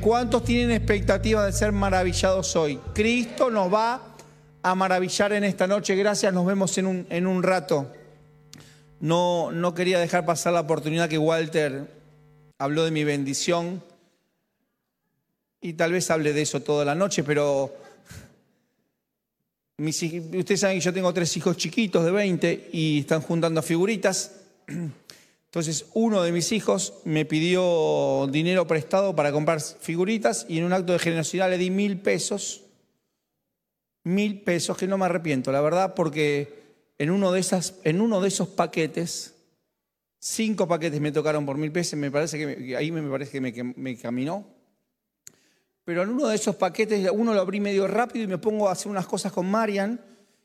¿Cuántos tienen expectativa de ser maravillados hoy? Cristo nos va a maravillar en esta noche. Gracias, nos vemos en un, en un rato. No, no quería dejar pasar la oportunidad que Walter habló de mi bendición y tal vez hable de eso toda la noche, pero ustedes saben que yo tengo tres hijos chiquitos de 20 y están juntando figuritas. Entonces uno de mis hijos me pidió dinero prestado para comprar figuritas y en un acto de generosidad le di mil pesos. Mil pesos, que no me arrepiento, la verdad, porque en uno de, esos paquetes, cinco paquetes me tocaron por mil pesos, me parece que, ahí me parece me, que me caminó. Pero en uno de esos paquetes, uno lo abrí medio rápido y me pongo a hacer unas cosas con Marian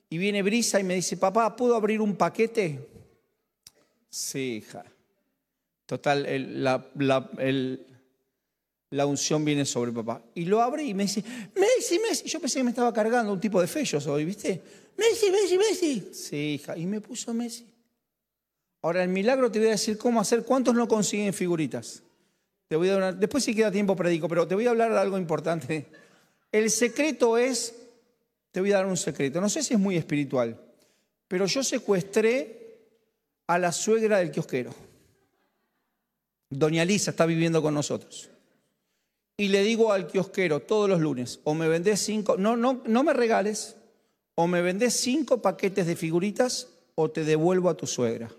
y viene Brisa y me dice, papá, ¿puedo abrir un paquete? Sí, hija. Total, la, unción viene sobre papá. Y lo abre y me dice, Messi, Messi. Yo pensé que me estaba cargando un tipo de fellos hoy, ¿viste? Messi, Messi, Messi. Sí, hija. Y me puso Messi. Ahora, el milagro te voy a decir cómo hacer. ¿Cuántos no consiguen figuritas? Te voy a después si queda tiempo predico, pero te voy a hablar de algo importante. El secreto es, te voy a dar un secreto. No sé si es muy espiritual, pero yo secuestré a la suegra del kiosquero. Doña Lisa está viviendo con nosotros. Y le digo al kiosquero todos los lunes, o me vendés cinco, no, no, no me regales, o me vendés cinco paquetes de figuritas o te devuelvo a tu suegra.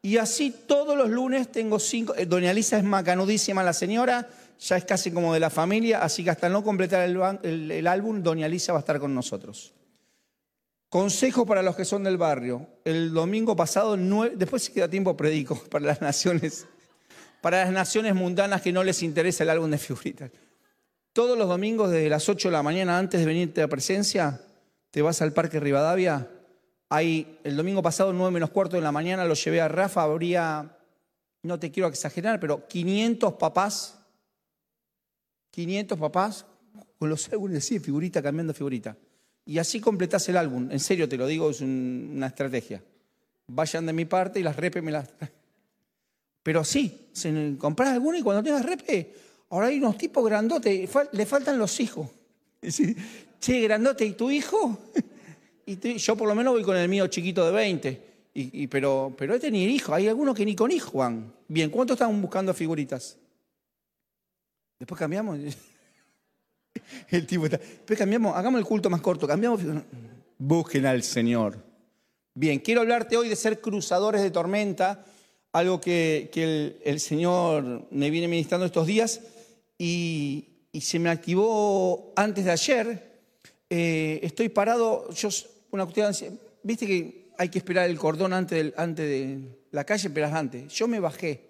Y así todos los lunes tengo cinco. Eh, doña Lisa es macanudísima la señora, ya es casi como de la familia, así que hasta no completar el, álbum, Doña Lisa va a estar con nosotros. Consejo para los que son del barrio. El domingo pasado, después si queda tiempo predico para las naciones para las naciones mundanas que no les interesa el álbum de figuritas. Todos los domingos desde las 8 de la mañana antes de venirte a presencia, te vas al Parque Rivadavia. Ahí, el domingo pasado, 9 menos cuarto de la mañana, lo llevé a Rafa, habría, no te quiero exagerar, pero 500 papás, 500 papás con los álbumes así, figurita, cambiando figurita. Y así completás el álbum, en serio te lo digo, es una estrategia. Vayan de mi parte y las repes me las... Pero sí, compras alguno y cuando tengas repe, ahora hay unos tipos grandotes, le faltan los hijos. che, grandote, ¿y tu hijo? y yo por lo menos voy con el mío chiquito de 20. Y, pero, pero este ni hijo, hay algunos que ni con hijo van. Bien, ¿cuántos están buscando figuritas? Después cambiamos. el tipo está. Después cambiamos, hagamos el culto más corto, cambiamos. Busquen al Señor. Bien, quiero hablarte hoy de ser cruzadores de tormenta algo que, el, Señor me viene ministrando estos días y, se me activó antes de ayer. Eh, estoy parado, yo, una cuestión, viste que hay que esperar el cordón antes, antes de la calle, pero antes. Yo me bajé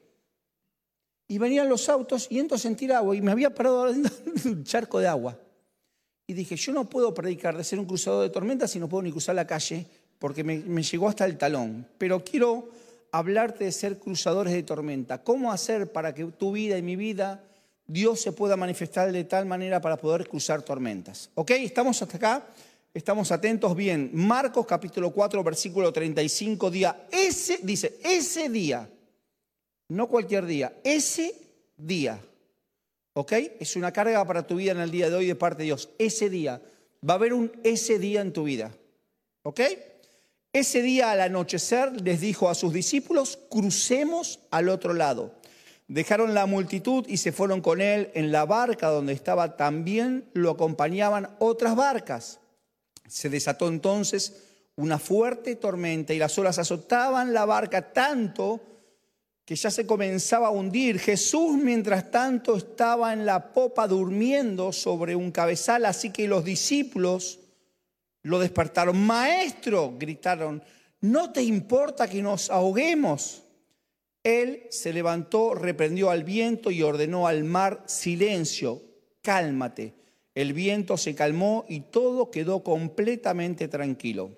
y venían los autos y entro a sentir agua y me había parado en un charco de agua. Y dije, yo no puedo predicar de ser un cruzador de tormentas si no puedo ni cruzar la calle porque me, me llegó hasta el talón. Pero quiero hablarte de ser cruzadores de tormenta. ¿Cómo hacer para que tu vida y mi vida Dios se pueda manifestar de tal manera para poder cruzar tormentas? ¿Ok? ¿Estamos hasta acá? ¿Estamos atentos? Bien. Marcos capítulo 4, versículo 35, día. Ese, dice, ese día, no cualquier día, ese día. ¿Ok? Es una carga para tu vida en el día de hoy de parte de Dios. Ese día. Va a haber un ese día en tu vida. ¿Ok? Ese día al anochecer les dijo a sus discípulos, crucemos al otro lado. Dejaron la multitud y se fueron con él en la barca donde estaba. También lo acompañaban otras barcas. Se desató entonces una fuerte tormenta y las olas azotaban la barca tanto que ya se comenzaba a hundir. Jesús, mientras tanto, estaba en la popa durmiendo sobre un cabezal, así que los discípulos lo despertaron. Maestro, gritaron, ¿no te importa que nos ahoguemos? Él se levantó, reprendió al viento y ordenó al mar, silencio, cálmate. El viento se calmó y todo quedó completamente tranquilo.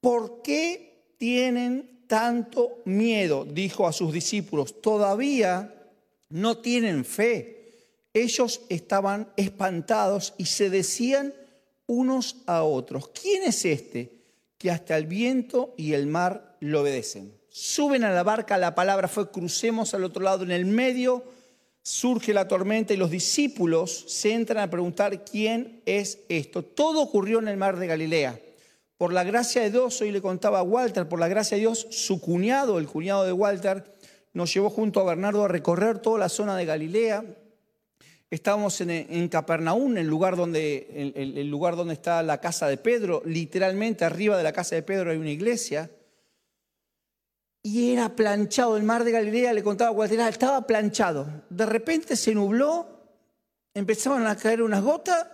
¿Por qué tienen tanto miedo? Dijo a sus discípulos. Todavía no tienen fe. Ellos estaban espantados y se decían unos a otros. ¿Quién es este que hasta el viento y el mar lo obedecen? Suben a la barca, la palabra fue crucemos al otro lado, en el medio surge la tormenta y los discípulos se entran a preguntar quién es esto. Todo ocurrió en el mar de Galilea. Por la gracia de Dios, hoy le contaba a Walter, por la gracia de Dios, su cuñado, el cuñado de Walter, nos llevó junto a Bernardo a recorrer toda la zona de Galilea. Estábamos en, Capernaum, el lugar, donde, está la casa de Pedro. Literalmente arriba de la casa de Pedro hay una iglesia y era planchado. El mar de Galilea, le contaba a Walter, estaba planchado. De repente se nubló, empezaron a caer unas gotas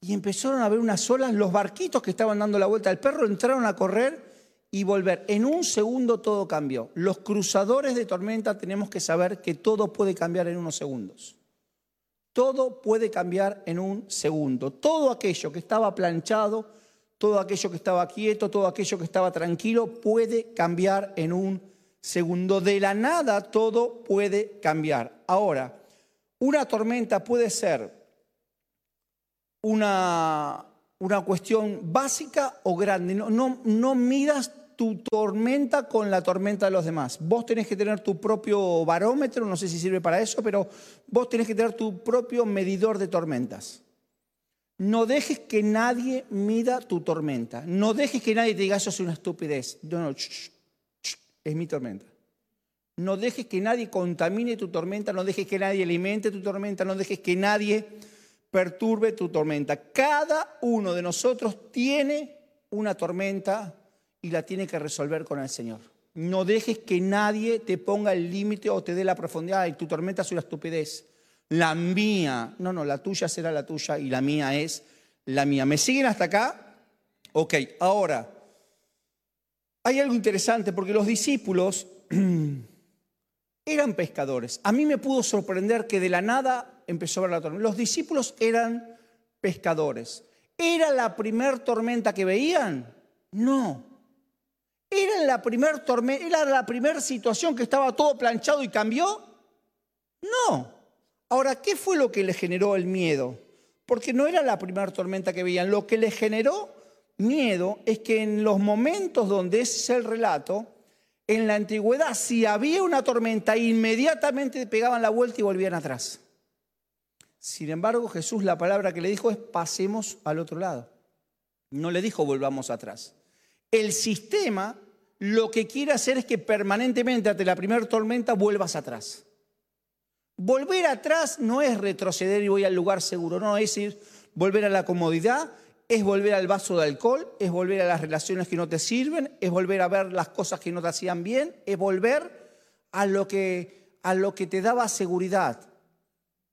y empezaron a ver unas olas. Los barquitos que estaban dando la vuelta al perro entraron a correr y volver. En un segundo todo cambió. Los cruzadores de tormenta tenemos que saber que todo puede cambiar en unos segundos. Todo puede cambiar en un segundo. Todo aquello que estaba planchado, todo aquello que estaba quieto, todo aquello que estaba tranquilo, puede cambiar en un segundo. De la nada todo puede cambiar. Ahora, una tormenta puede ser una, una cuestión básica o grande. No, no, no midas tu tormenta con la tormenta de los demás. Vos tenés que tener tu propio barómetro, no sé si sirve para eso, pero vos tenés que tener tu propio medidor de tormentas. No dejes que nadie mida tu tormenta. No dejes que nadie te diga eso es una estupidez. No, no, es mi tormenta. No dejes que nadie contamine tu tormenta, no dejes que nadie alimente tu tormenta, no dejes que nadie perturbe tu tormenta. Cada uno de nosotros tiene una tormenta y la tiene que resolver con el Señor. No dejes que nadie te ponga el límite o te dé la profundidad y tu tormenta es una estupidez la mía. No, no, la tuya será la tuya y la mía es la mía. ¿Me siguen hasta acá? Ok, ahora, hay algo interesante porque los discípulos eran pescadores. A mí me pudo sorprender que de la nada empezó a ver la tormenta. Los discípulos eran pescadores. ¿Era la primer tormenta que veían? No. ¿Era la primer tormenta, era la primera situación que estaba todo planchado y cambió? No. Ahora, ¿qué fue lo que le generó el miedo? Porque no era la primera tormenta que veían. Lo que le generó miedo es que en los momentos donde ese es el relato, en la antigüedad, si había una tormenta, inmediatamente pegaban la vuelta y volvían atrás. Sin embargo, Jesús la palabra que le dijo es pasemos al otro lado. No le dijo volvamos atrás. El sistema lo que quiere hacer es que permanentemente ante la primera tormenta vuelvas atrás. Volver atrás no es retroceder y voy al lugar seguro, no, es ir, volver a la comodidad, es volver al vaso de alcohol, es volver a las relaciones que no te sirven, es volver a ver las cosas que no te hacían bien, es volver a lo que, a lo que te daba seguridad,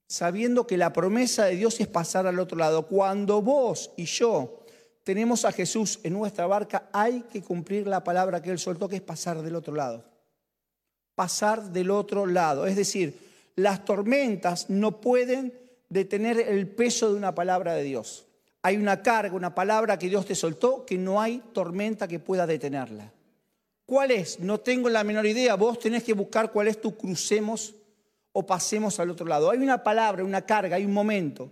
sabiendo que la promesa de Dios es pasar al otro lado. Cuando vos y yo tenemos a Jesús en nuestra barca, hay que cumplir la palabra que Él soltó, que es pasar del otro lado. Pasar del otro lado. Es decir, las tormentas no pueden detener el peso de una palabra de Dios. Hay una carga, una palabra que Dios te soltó, que no hay tormenta que pueda detenerla. ¿Cuál es? No tengo la menor idea. Vos tenés que buscar cuál es tu crucemos o pasemos al otro lado. Hay una palabra, una carga, hay un momento.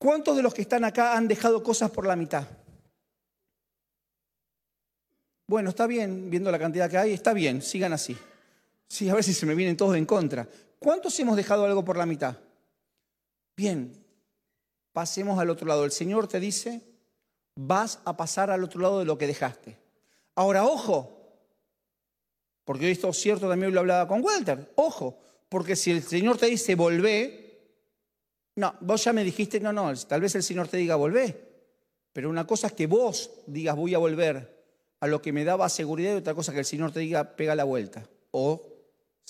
¿Cuántos de los que están acá han dejado cosas por la mitad? Bueno, está bien, viendo la cantidad que hay, está bien, sigan así. Sí, a ver si se me vienen todos en contra. ¿Cuántos hemos dejado algo por la mitad? Bien, pasemos al otro lado. El Señor te dice, vas a pasar al otro lado de lo que dejaste. Ahora, ojo, porque esto es cierto también lo hablaba con Walter, ojo, porque si el Señor te dice, volvé, no, vos ya me dijiste, no, no, tal vez el Señor te diga, volvé, pero una cosa es que vos digas, voy a volver a lo que me daba seguridad y otra cosa es que el Señor te diga, pega la vuelta. O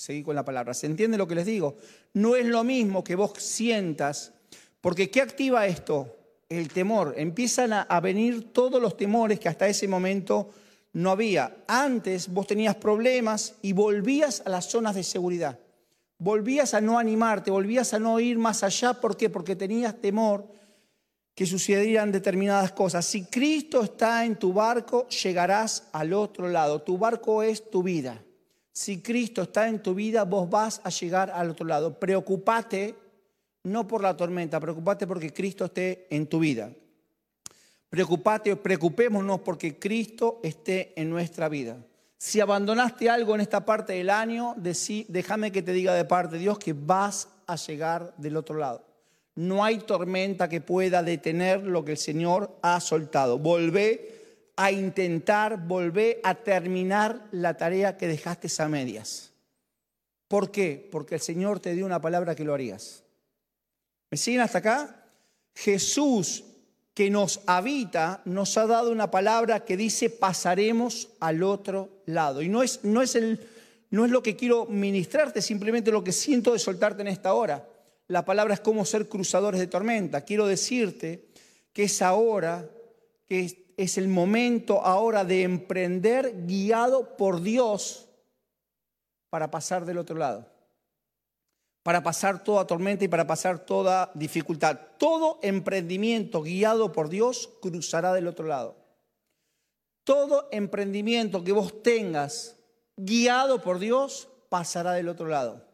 Seguí con la palabra. ¿Se entiende lo que les digo? No es lo mismo que vos sientas, porque ¿qué activa esto? El temor. Empiezan a, venir todos los temores que hasta ese momento no había. Antes vos tenías problemas y volvías a las zonas de seguridad. Volvías a no animarte, volvías a no ir más allá. ¿Por qué? Porque tenías temor que sucedieran determinadas cosas. Si Cristo está en tu barco, llegarás al otro lado. Tu barco es tu vida. Si Cristo está en tu vida, vos vas a llegar al otro lado. Preocupate no por la tormenta, preocupate porque Cristo esté en tu vida. Preocupate, preocupémonos porque Cristo esté en nuestra vida. Si abandonaste algo en esta parte del año, déjame que te diga de parte de Dios que vas a llegar del otro lado. No hay tormenta que pueda detener lo que el Señor ha soltado. Volvé a intentar, volvé a terminar la tarea que dejaste a medias. ¿Por qué? Porque el Señor te dio una palabra que lo harías. ¿Me siguen hasta acá? Jesús que nos habita nos ha dado una palabra que dice pasaremos al otro lado. Y no es, no es, el, no es lo que quiero ministrarte, simplemente lo que siento de soltarte en esta hora. La palabra es como ser cruzadores de tormenta. Quiero decirte que es ahora, que es el momento ahora de emprender guiado por Dios para pasar del otro lado para pasar toda tormenta y para pasar toda dificultad. Todo emprendimiento guiado por Dios cruzará del otro lado. Todo emprendimiento que vos tengas guiado por Dios pasará del otro lado.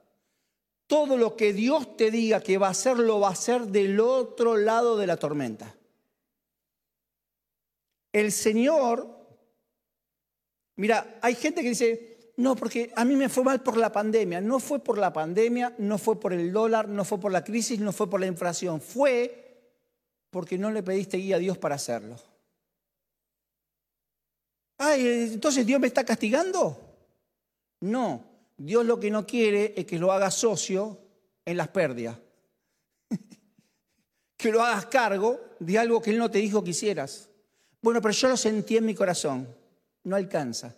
Todo lo que Dios te diga que va a hacer, lo va a hacer del otro lado de la tormenta. El Señor, mira, hay gente que dice, no, porque a mí me fue mal por la pandemia. No fue por la pandemia, no fue por el dólar, no fue por la crisis, no fue por la inflación. Fue porque no le pediste guía a Dios para hacerlo. Ay, entonces Dios me está castigando. No, Dios lo que no quiere es que lo hagas socio en las pérdidas. que lo hagas cargo de algo que Él no te dijo que hicieras. Bueno, pero yo lo sentí en mi corazón. No alcanza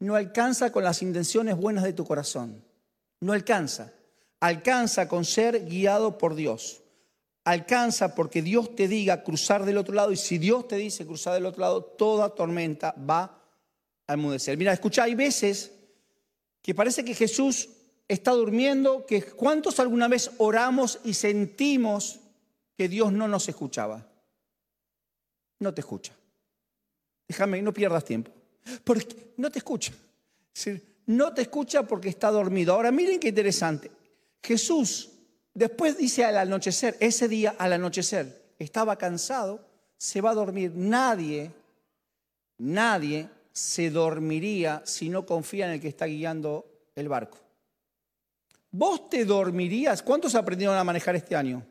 no alcanza con las intenciones buenas de tu corazón. No alcanza. Alcanza con ser guiado por Dios. Alcanza porque Dios te diga cruzar del otro lado y si Dios te dice cruzar del otro lado, toda tormenta va a enmudecer. Mira, escucha, hay veces que parece que Jesús está durmiendo, que cuántos alguna vez oramos y sentimos que Dios no nos escuchaba. No te escucha. Déjame, no pierdas tiempo. Porque no te escucha. No te escucha porque está dormido. Ahora miren qué interesante. Jesús después dice al anochecer, ese día al anochecer, estaba cansado, se va a dormir. Nadie, nadie se dormiría si no confía en el que está guiando el barco. ¿Vos te dormirías? ¿Cuántos aprendieron a manejar este año?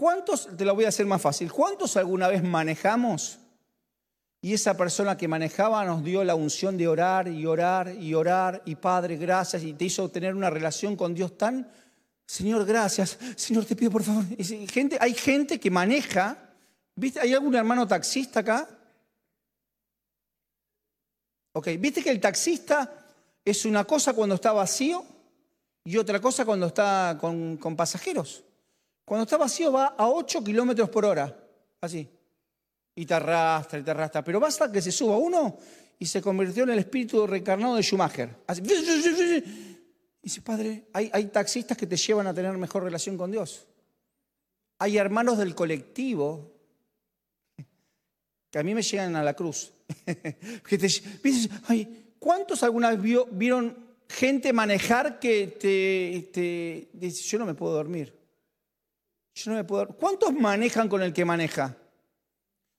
¿Cuántos, te lo voy a hacer más fácil, cuántos alguna vez manejamos y esa persona que manejaba nos dio la unción de orar y orar y orar y Padre, gracias y te hizo tener una relación con Dios tan, Señor, gracias, Señor, te pido por favor. Gente, hay gente que maneja, ¿viste? ¿Hay algún hermano taxista acá? Ok, ¿viste que el taxista es una cosa cuando está vacío y otra cosa cuando está con, con pasajeros? Cuando está vacío va a 8 kilómetros por hora, así. Y te arrastra y te arrastra. Pero basta que se suba uno y se convirtió en el espíritu reencarnado de Schumacher. Así. Y dice, padre, hay, taxistas que te llevan a tener mejor relación con Dios. Hay hermanos del colectivo que a mí me llegan a la cruz. ¿Cuántos alguna vez vieron gente manejar que te, te dice, yo no me puedo dormir? ¿Cuántos manejan con el que maneja?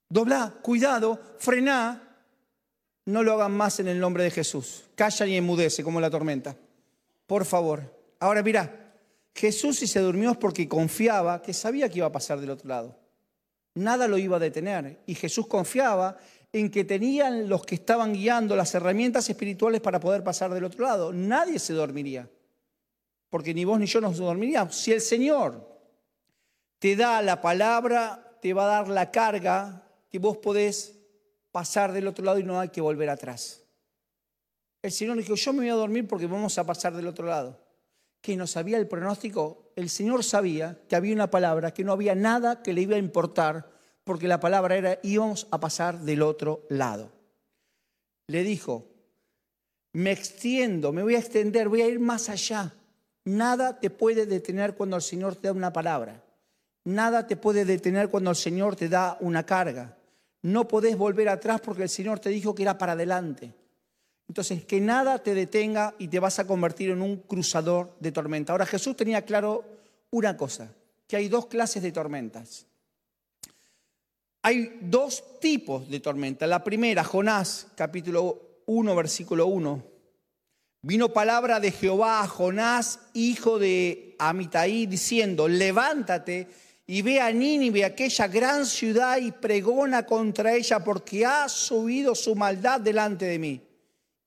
Dobla, cuidado, frená. No lo hagan más en el nombre de Jesús. Calla y enmudece como la tormenta. Por favor. Ahora mira, Jesús si se durmió es porque confiaba que sabía que iba a pasar del otro lado. Nada lo iba a detener. Y Jesús confiaba en que tenían los que estaban guiando las herramientas espirituales para poder pasar del otro lado. Nadie se dormiría. Porque ni vos ni yo nos dormiríamos. Si el Señor te da la palabra, te va a dar la carga que vos podés pasar del otro lado y no hay que volver atrás. El Señor dijo, yo me voy a dormir porque vamos a pasar del otro lado. Que no sabía el pronóstico, el Señor sabía que había una palabra, que no había nada que le iba a importar, porque la palabra era, íbamos a pasar del otro lado. Le dijo, me extiendo, me voy a extender, voy a ir más allá. Nada te puede detener cuando el Señor te da una palabra. Nada te puede detener cuando el Señor te da una carga. No podés volver atrás porque el Señor te dijo que era para adelante. Entonces, que nada te detenga y te vas a convertir en un cruzador de tormenta. Ahora, Jesús tenía claro una cosa, que hay dos clases de tormentas. Hay dos tipos de tormenta. La primera, Jonás, capítulo 1, versículo 1. Vino palabra de Jehová a Jonás, hijo de Amitai, diciendo, levántate y ve a Nínive, aquella gran ciudad, y pregona contra ella, porque ha subido su maldad delante de mí.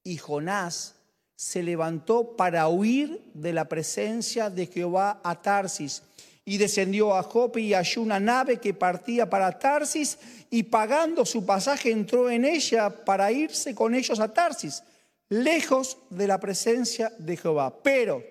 Y Jonás se levantó para huir de la presencia de Jehová a Tarsis, y descendió a Jope y halló una nave que partía para Tarsis, y pagando su pasaje entró en ella para irse con ellos a Tarsis lejos de la presencia de Jehová. Pero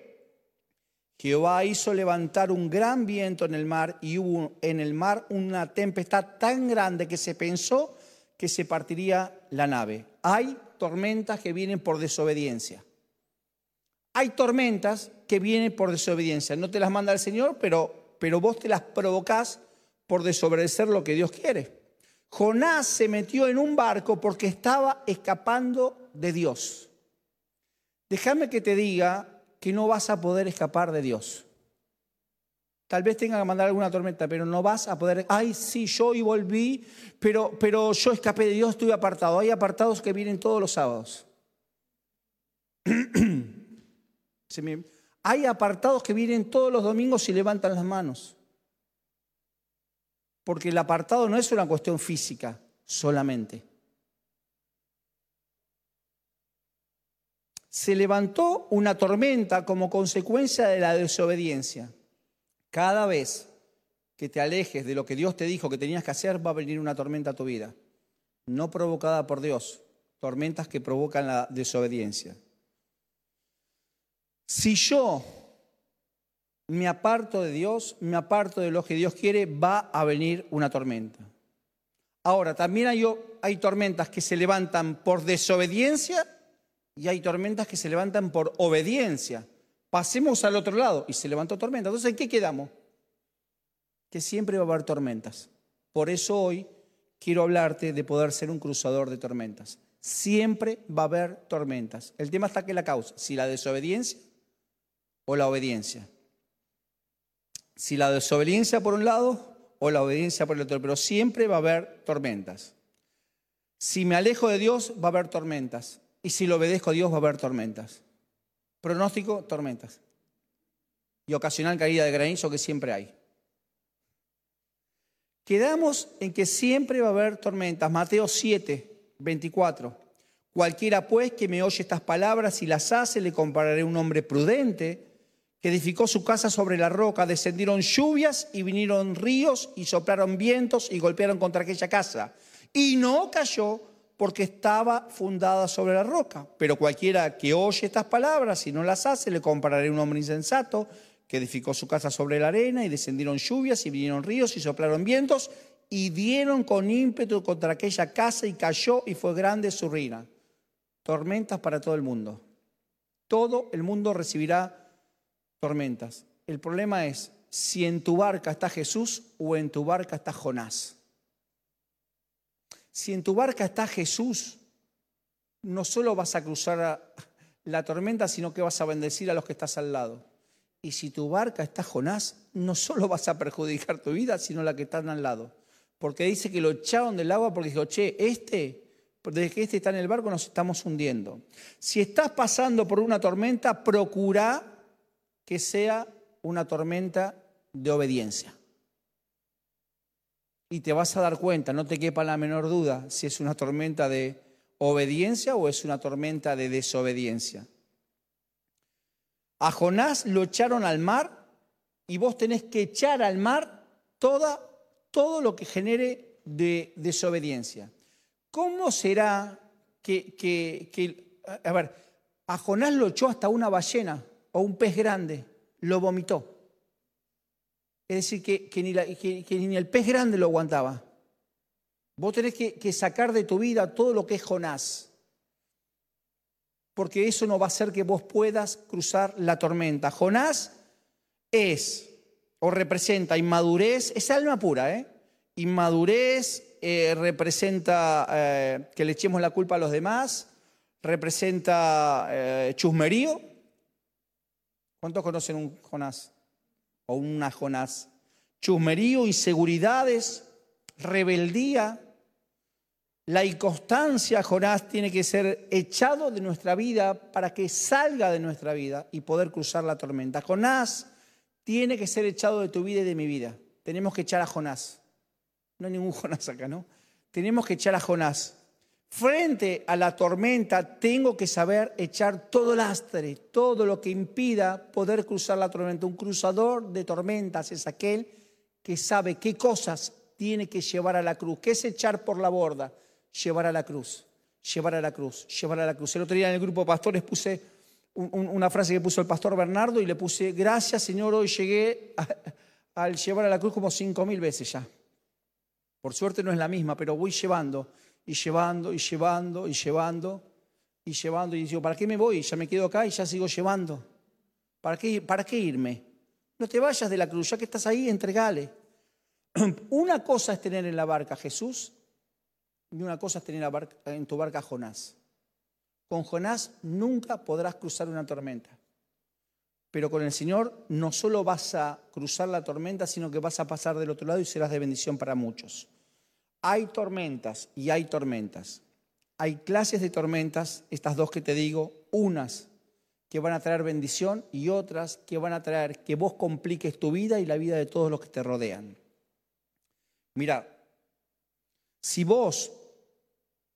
Jehová hizo levantar un gran viento en el mar y hubo en el mar una tempestad tan grande que se pensó que se partiría la nave. Hay tormentas que vienen por desobediencia. Hay tormentas que vienen por desobediencia. No te las manda el Señor, pero, pero vos te las provocás por desobedecer lo que Dios quiere. Jonás se metió en un barco porque estaba escapando de Dios. Déjame que te diga que no vas a poder escapar de Dios. Tal vez tenga que mandar alguna tormenta, pero no vas a poder. Ay, sí, yo y volví, pero, pero yo escapé de Dios, estuve apartado. Hay apartados que vienen todos los sábados. Hay apartados que vienen todos los domingos y levantan las manos. Porque el apartado no es una cuestión física solamente. Se levantó una tormenta como consecuencia de la desobediencia. Cada vez que te alejes de lo que Dios te dijo que tenías que hacer, va a venir una tormenta a tu vida. No provocada por Dios, tormentas que provocan la desobediencia. Si yo me aparto de Dios, me aparto de lo que Dios quiere, va a venir una tormenta. Ahora, también hay, hay tormentas que se levantan por desobediencia y hay tormentas que se levantan por obediencia. Pasemos al otro lado y se levantó tormenta. Entonces, ¿en qué quedamos? Que siempre va a haber tormentas. Por eso hoy quiero hablarte de poder ser un cruzador de tormentas. Siempre va a haber tormentas. El tema está que la causa, si la desobediencia o la obediencia. Si la desobediencia por un lado o la obediencia por el otro, pero siempre va a haber tormentas. Si me alejo de Dios, va a haber tormentas. Y si lo obedezco a Dios va a haber tormentas. Pronóstico, tormentas. Y ocasional caída de granizo que siempre hay. Quedamos en que siempre va a haber tormentas. Mateo 7, 24. Cualquiera pues que me oye estas palabras y las hace, le compararé a un hombre prudente que edificó su casa sobre la roca. Descendieron lluvias y vinieron ríos y soplaron vientos y golpearon contra aquella casa. Y no cayó porque estaba fundada sobre la roca. Pero cualquiera que oye estas palabras y no las hace, le compararé a un hombre insensato que edificó su casa sobre la arena y descendieron lluvias y vinieron ríos y soplaron vientos y dieron con ímpetu contra aquella casa y cayó y fue grande su ruina. Tormentas para todo el mundo. Todo el mundo recibirá tormentas. El problema es si en tu barca está Jesús o en tu barca está Jonás. Si en tu barca está Jesús, no solo vas a cruzar la tormenta, sino que vas a bendecir a los que estás al lado. Y si tu barca está Jonás, no solo vas a perjudicar tu vida, sino la que están al lado. Porque dice que lo echaron del agua porque dijo, che, este, desde que este está en el barco nos estamos hundiendo. Si estás pasando por una tormenta, procura que sea una tormenta de obediencia y te vas a dar cuenta, no te quepa la menor duda, si es una tormenta de obediencia o es una tormenta de desobediencia. A Jonás lo echaron al mar y vos tenés que echar al mar toda, todo lo que genere de desobediencia. ¿Cómo será que, que, a ver, a Jonás lo echó hasta una ballena o un pez grande, lo vomitó? Es decir, que, ni el pez grande lo aguantaba. Vos tenés que, sacar de tu vida todo lo que es Jonás. Porque eso no va a hacer que vos puedas cruzar la tormenta. Jonás es o representa inmadurez, es alma pura, ¿eh? Inmadurez eh, representa eh, que le echemos la culpa a los demás, representa eh, chusmerío. ¿Cuántos conocen un Jonás? O una Jonás. Chusmerío, inseguridades, rebeldía. La inconstancia, Jonás, tiene que ser echado de nuestra vida para que salga de nuestra vida y poder cruzar la tormenta. Jonás tiene que ser echado de tu vida y de mi vida. Tenemos que echar a Jonás. No hay ningún Jonás acá, ¿no? Tenemos que echar a Jonás. Frente a la tormenta tengo que saber echar todo lastre, todo lo que impida poder cruzar la tormenta. Un cruzador de tormentas es aquel que sabe qué cosas tiene que llevar a la cruz, qué es echar por la borda, llevar a la cruz, llevar a la cruz, llevar a la cruz. El otro día en el grupo de pastores puse una frase que puso el pastor Bernardo y le puse, gracias Señor, hoy llegué al llevar a la cruz como cinco mil veces ya. Por suerte no es la misma, pero voy llevando y llevando y llevando y llevando y llevando. Y digo, ¿para qué me voy? Ya me quedo acá y ya sigo llevando. ¿Para qué, para qué irme? No te vayas de la cruz, ya que estás ahí, entregale. Una cosa es tener en la barca Jesús y una cosa es tener en tu barca Jonás. Con Jonás nunca podrás cruzar una tormenta. Pero con el Señor no solo vas a cruzar la tormenta, sino que vas a pasar del otro lado y serás de bendición para muchos. Hay tormentas y hay tormentas. Hay clases de tormentas, estas dos que te digo, unas que van a traer bendición y otras que van a traer que vos compliques tu vida y la vida de todos los que te rodean. Mira, si vos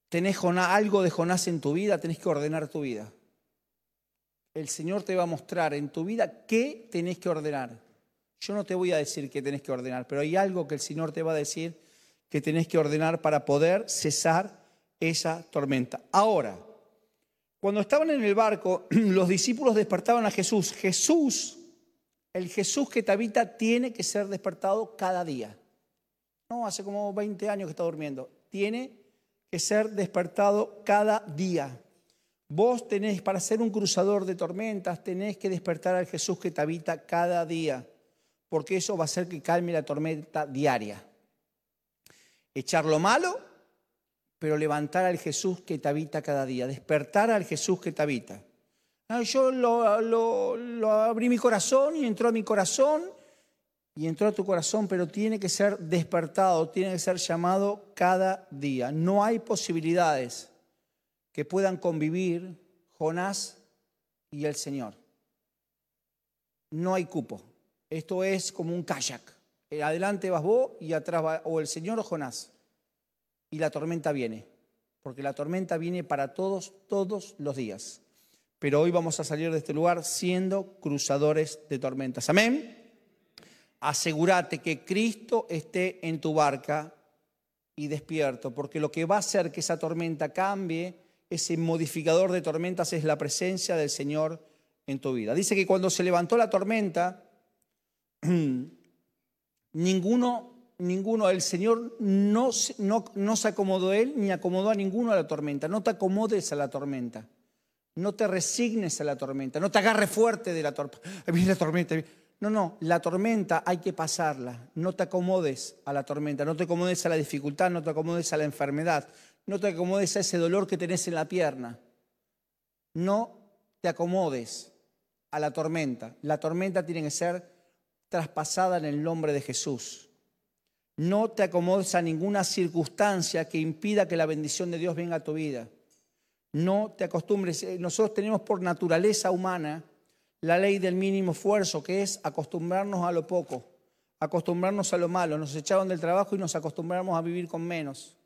tenés algo de Jonás en tu vida, tenés que ordenar tu vida. El Señor te va a mostrar en tu vida qué tenés que ordenar. Yo no te voy a decir qué tenés que ordenar, pero hay algo que el Señor te va a decir que tenés que ordenar para poder cesar esa tormenta. Ahora, cuando estaban en el barco, los discípulos despertaban a Jesús. Jesús, el Jesús que te habita, tiene que ser despertado cada día. No, hace como 20 años que está durmiendo. Tiene que ser despertado cada día. Vos tenés, para ser un cruzador de tormentas, tenés que despertar al Jesús que te habita cada día, porque eso va a hacer que calme la tormenta diaria echar lo malo, pero levantar al Jesús que te habita cada día, despertar al Jesús que te habita. Ah, yo lo, abrí mi corazón y entró a mi corazón y entró a tu corazón, pero tiene que ser despertado, tiene que ser llamado cada día. No hay posibilidades que puedan convivir Jonás y el Señor. No hay cupo. Esto es como un kayak. Eh, adelante vas vos y atrás va o el Señor o Jonás. Y la tormenta viene, porque la tormenta viene para todos, todos los días. Pero hoy vamos a salir de este lugar siendo cruzadores de tormentas. Amén. Asegúrate que Cristo esté en tu barca y despierto, porque lo que va a hacer que esa tormenta cambie, ese modificador de tormentas, es la presencia del Señor en tu vida. Dice que cuando se levantó la tormenta, Ninguno, ninguno, el Señor no, no, no se acomodó él ni acomodó a ninguno a la tormenta. No te acomodes a la tormenta. No te resignes a la tormenta. No te agarres fuerte de la la tormenta. No, no, la tormenta hay que pasarla. No te acomodes a la tormenta, no te acomodes a la dificultad, no te acomodes a la enfermedad, no te acomodes a ese dolor que tenés en la pierna. No te acomodes a la tormenta. La tormenta tiene que ser traspasada en el nombre de Jesús. No te acomodes a ninguna circunstancia que impida que la bendición de Dios venga a tu vida. No te acostumbres. Eh, nosotros tenemos por naturaleza humana la ley del mínimo esfuerzo, que es acostumbrarnos a lo poco, acostumbrarnos a lo malo. Nos echaron del trabajo y nos acostumbramos a vivir con menos.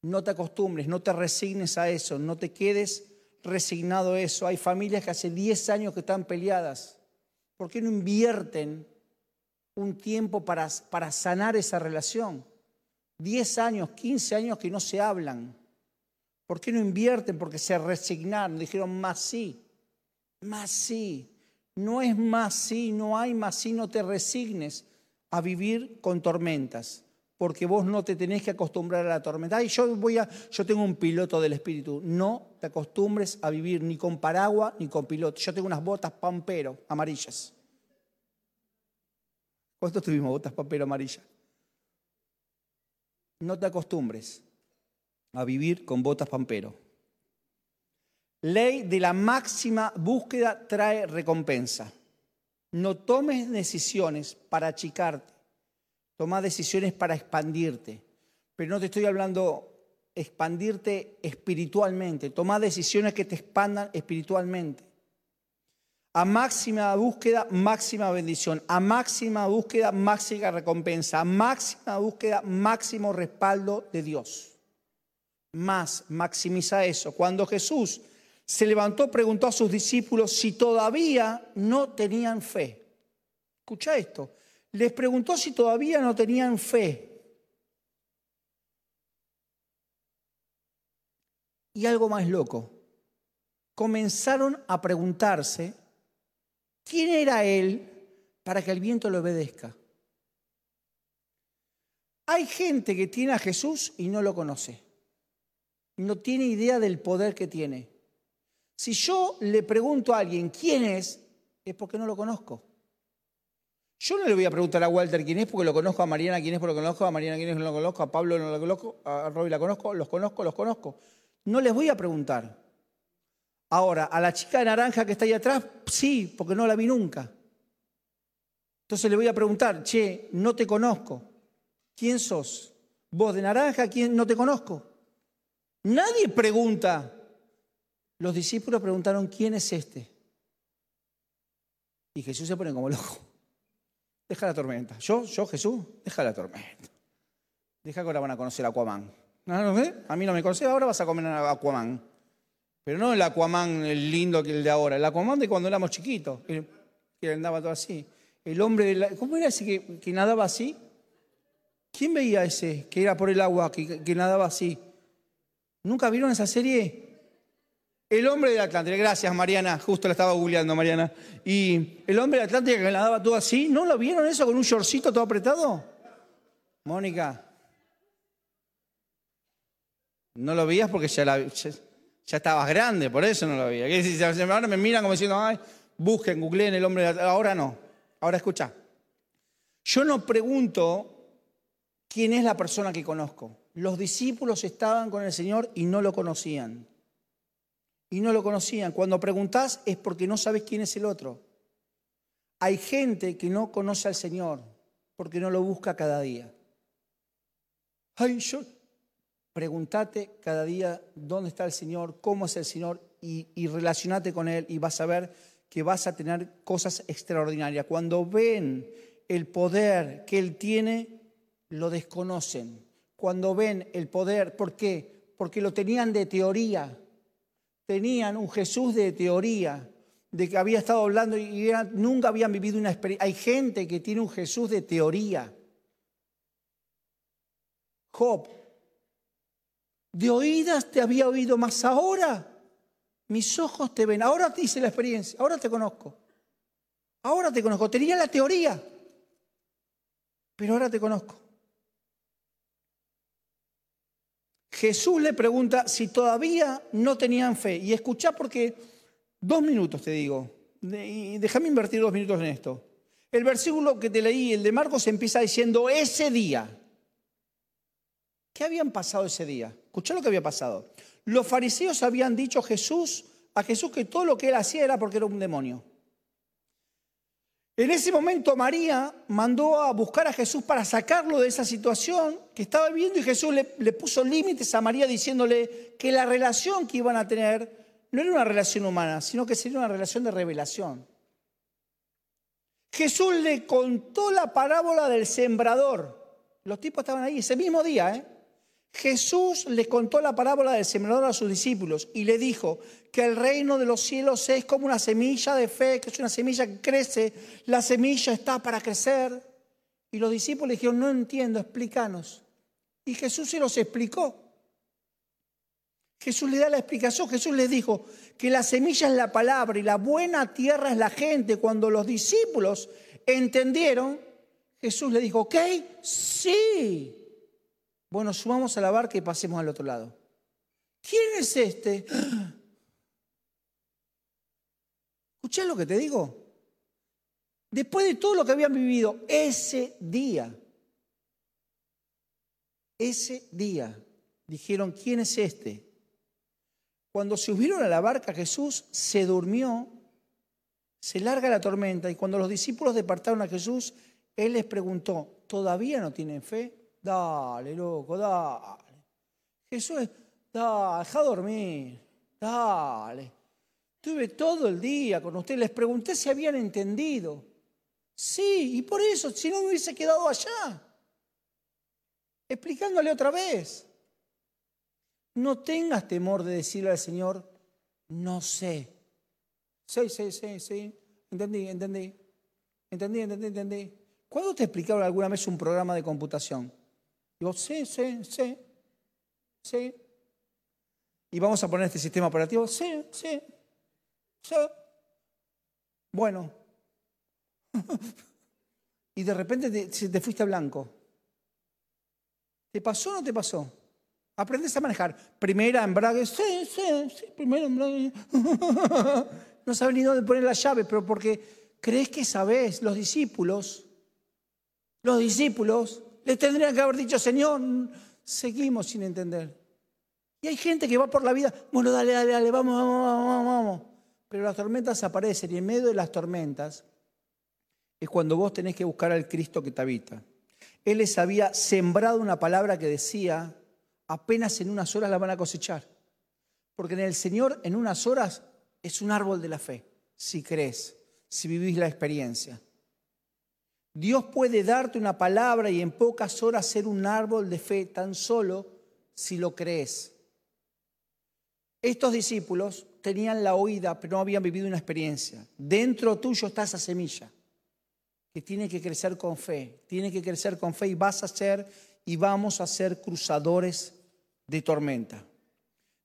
No te acostumbres, no te resignes a eso, no te quedes resignado a eso. Hay familias que hace 10 años que están peleadas ¿Por qué no invierten un tiempo para, para sanar esa relación? Diez años, quince años que no se hablan. ¿Por qué no invierten? Porque se resignaron, dijeron más sí, más sí. No es más sí, no hay más sí, no te resignes a vivir con tormentas, porque vos no te tenés que acostumbrar a la tormenta. Ay, yo voy a, yo tengo un piloto del espíritu. No te acostumbres a vivir ni con paraguas ni con piloto. Yo tengo unas botas pampero amarillas. ¿Cuántos tuvimos botas pampero amarillas? No te acostumbres a vivir con botas pampero. Ley de la máxima búsqueda trae recompensa. No tomes decisiones para achicarte, toma decisiones para expandirte. Pero no te estoy hablando expandirte espiritualmente, tomar decisiones que te expandan espiritualmente. A máxima búsqueda, máxima bendición. A máxima búsqueda, máxima recompensa. A máxima búsqueda, máximo respaldo de Dios. Más, maximiza eso. Cuando Jesús se levantó, preguntó a sus discípulos si todavía no tenían fe. Escucha esto. Les preguntó si todavía no tenían fe. Y algo más loco. Comenzaron a preguntarse quién era él para que el viento le obedezca. Hay gente que tiene a Jesús y no lo conoce. No tiene idea del poder que tiene. Si yo le pregunto a alguien quién es, es porque no lo conozco. Yo no le voy a preguntar a Walter quién es porque lo conozco, a Mariana quién es porque lo conozco, a Mariana quién es porque lo conozco, a Pablo no lo conozco, a Robbie la conozco, los conozco, los conozco. No les voy a preguntar. Ahora, a la chica de naranja que está ahí atrás, sí, porque no la vi nunca. Entonces le voy a preguntar, che, no te conozco. ¿Quién sos? ¿Vos de naranja? ¿Quién no te conozco? Nadie pregunta. Los discípulos preguntaron, ¿quién es este? Y Jesús se pone como loco. Deja la tormenta. Yo, yo, Jesús, deja la tormenta. Deja que ahora van a conocer a Aquaman. A mí no me conoces, ahora vas a comer Aquaman. Pero no el Aquaman el lindo que el de ahora, el Aquaman de cuando éramos chiquitos, que, andaba todo así. El hombre, de la, ¿cómo era ese que, nadaba así? ¿Quién veía ese que era por el agua, que, que nadaba así? ¿Nunca vieron esa serie? El hombre de Atlántida, gracias Mariana, justo la estaba googleando Mariana. Y el hombre de Atlántida que nadaba todo así, ¿no lo vieron eso con un shortcito todo apretado? Mónica, no lo veías porque ya, estabas grande, por eso no lo veías. Ahora me miran como diciendo, ay, busquen, googleen el hombre. Ahora no, ahora escucha. Yo no pregunto quién es la persona que conozco. Los discípulos estaban con el Señor y no lo conocían y no lo conocían. Cuando preguntás es porque no sabes quién es el otro. Hay gente que no conoce al Señor porque no lo busca cada día. Ay, yo. Pregúntate cada día dónde está el Señor, cómo es el Señor y, y relacionate con Él y vas a ver que vas a tener cosas extraordinarias. Cuando ven el poder que Él tiene, lo desconocen. Cuando ven el poder, ¿por qué? Porque lo tenían de teoría tenían un Jesús de teoría, de que había estado hablando y nunca habían vivido una experiencia. Hay gente que tiene un Jesús de teoría. Job, de oídas te había oído, más ahora mis ojos te ven. Ahora te hice la experiencia, ahora te conozco. Ahora te conozco. Tenía la teoría, pero ahora te conozco. Jesús le pregunta si todavía no tenían fe. Y escuchá porque dos minutos te digo, y déjame invertir dos minutos en esto. El versículo que te leí, el de Marcos, empieza diciendo ese día. ¿Qué habían pasado ese día? Escuchá lo que había pasado. Los fariseos habían dicho a Jesús, a Jesús que todo lo que él hacía era porque era un demonio. En ese momento María mandó a buscar a Jesús para sacarlo de esa situación que estaba viviendo y Jesús le, puso límites a María diciéndole que la relación que iban a tener no era una relación humana, sino que sería una relación de revelación. Jesús le contó la parábola del sembrador. Los tipos estaban ahí ese mismo día, ¿eh? Jesús le contó la parábola del sembrador a sus discípulos y le dijo que el reino de los cielos es como una semilla de fe, que es una semilla que crece, la semilla está para crecer. Y los discípulos le dijeron, no entiendo, explícanos. Y Jesús se los explicó. Jesús le da la explicación, Jesús les dijo que la semilla es la palabra y la buena tierra es la gente. Cuando los discípulos entendieron, Jesús le dijo, ok, sí, bueno, sumamos a la barca y pasemos al otro lado. ¿Quién es este? ¿Escuchás lo que te digo? Después de todo lo que habían vivido ese día, ese día, dijeron, ¿quién es este? Cuando se subieron a la barca, Jesús se durmió, se larga la tormenta y cuando los discípulos departaron a Jesús, Él les preguntó, ¿todavía no tienen fe? Dale, loco, dale. Jesús es, dale, deja dormir, dale. Tuve todo el día con ustedes, les pregunté si habían entendido. Sí, y por eso, si no me hubiese quedado allá, explicándole otra vez. No tengas temor de decirle al Señor, no sé. Sí, sí, sí, sí. Entendí, entendí. Entendí, entendí, entendí. ¿Cuándo te explicaron alguna vez un programa de computación? Digo, sí, sí, sí. Sí. ¿Y vamos a poner este sistema operativo? Sí, sí. Sí. Bueno. y de repente te, te fuiste a blanco. ¿Te pasó o no te pasó? Aprendes a manejar. Primera embrague, sí, sí, sí, primera embrague. no sabes ni dónde poner la llave, pero porque crees que sabes, los discípulos, los discípulos, les tendrían que haber dicho, Señor, seguimos sin entender. Y hay gente que va por la vida, bueno, dale, dale, dale, vamos, vamos, vamos, vamos. Pero las tormentas aparecen y en medio de las tormentas es cuando vos tenés que buscar al Cristo que te habita. Él les había sembrado una palabra que decía, apenas en unas horas la van a cosechar. Porque en el Señor en unas horas es un árbol de la fe, si crees, si vivís la experiencia. Dios puede darte una palabra y en pocas horas ser un árbol de fe tan solo si lo crees. Estos discípulos tenían la oída, pero no habían vivido una experiencia. Dentro tuyo está esa semilla que tiene que crecer con fe, tiene que crecer con fe y vas a ser y vamos a ser cruzadores de tormenta.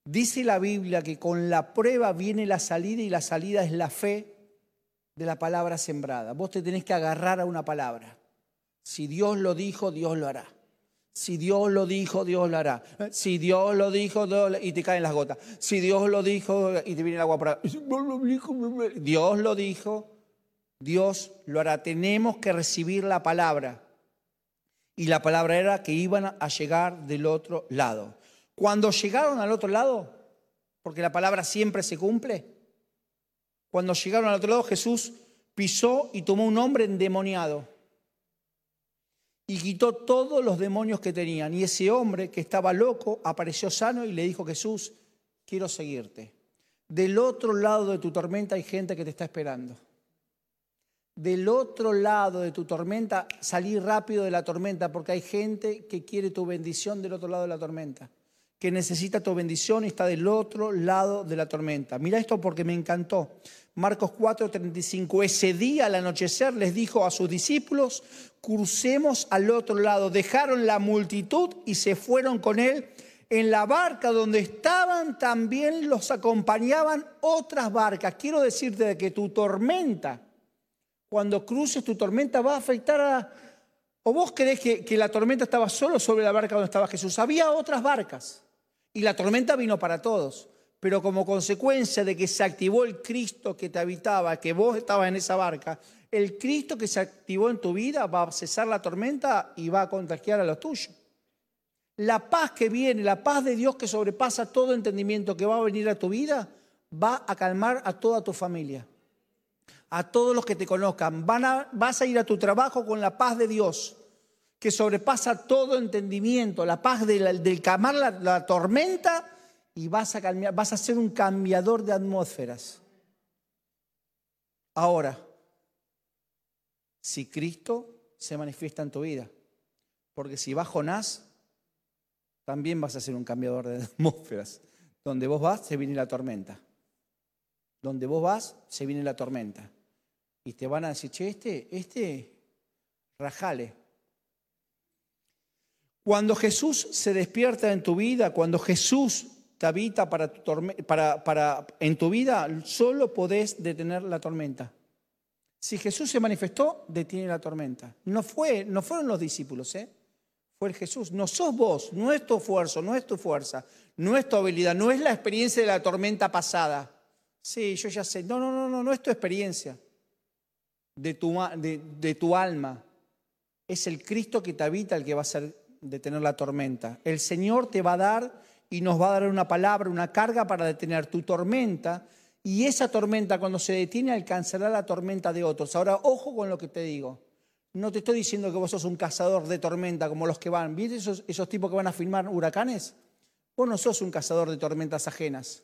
Dice la Biblia que con la prueba viene la salida y la salida es la fe de la palabra sembrada. Vos te tenés que agarrar a una palabra. Si Dios lo dijo, Dios lo hará. Si Dios lo dijo, Dios lo hará. Si Dios lo dijo, y te caen las gotas. Si Dios lo dijo, y te viene el agua por Dios lo dijo, Dios lo hará. Tenemos que recibir la palabra. Y la palabra era que iban a llegar del otro lado. Cuando llegaron al otro lado, porque la palabra siempre se cumple, cuando llegaron al otro lado Jesús pisó y tomó un hombre endemoniado y quitó todos los demonios que tenían. Y ese hombre que estaba loco apareció sano y le dijo, Jesús, quiero seguirte. Del otro lado de tu tormenta hay gente que te está esperando. Del otro lado de tu tormenta, salí rápido de la tormenta porque hay gente que quiere tu bendición del otro lado de la tormenta que necesita tu bendición y está del otro lado de la tormenta. Mira esto porque me encantó. Marcos 4:35, ese día al anochecer les dijo a sus discípulos, crucemos al otro lado. Dejaron la multitud y se fueron con él. En la barca donde estaban también los acompañaban otras barcas. Quiero decirte que tu tormenta, cuando cruces tu tormenta, va a afectar a... ¿O vos crees que, que la tormenta estaba solo sobre la barca donde estaba Jesús? Había otras barcas. Y la tormenta vino para todos. Pero como consecuencia de que se activó el Cristo que te habitaba, que vos estabas en esa barca, el Cristo que se activó en tu vida va a cesar la tormenta y va a contagiar a los tuyos. La paz que viene, la paz de Dios que sobrepasa todo entendimiento que va a venir a tu vida, va a calmar a toda tu familia, a todos los que te conozcan. Van a, vas a ir a tu trabajo con la paz de Dios que sobrepasa todo entendimiento, la paz del, calmar la, tormenta y vas a, vas a ser un cambiador de atmósferas. Ahora, si Cristo se manifiesta en tu vida, porque si va Jonás, también vas a ser un cambiador de atmósferas. Donde vos vas, se viene la tormenta. Donde vos vas, se viene la tormenta. Y te van a decir, che, este, este, rajale, cuando Jesús se despierta en tu vida, cuando Jesús te habita para en tu vida, solo podés detener la tormenta. Si Jesús se manifestó, detiene la tormenta. No, fue, no fueron los discípulos, ¿eh? fue el Jesús. No sos vos, no es tu esfuerzo, no es tu fuerza, no es tu habilidad, no es la experiencia de la tormenta pasada. Sí, yo ya sé. No, no, no, no, no es tu experiencia de tu alma. Es el Cristo que te habita el que va a ser detener la tormenta. El Señor te va a dar y nos va a dar una palabra, una carga para detener tu tormenta. Y esa tormenta cuando se detiene alcanzará la tormenta de otros. Ahora, ojo con lo que te digo. No te estoy diciendo que vos sos un cazador de tormenta como los que van. ¿Viste esos, tipos que van a filmar huracanes? Vos no sos un cazador de tormentas ajenas.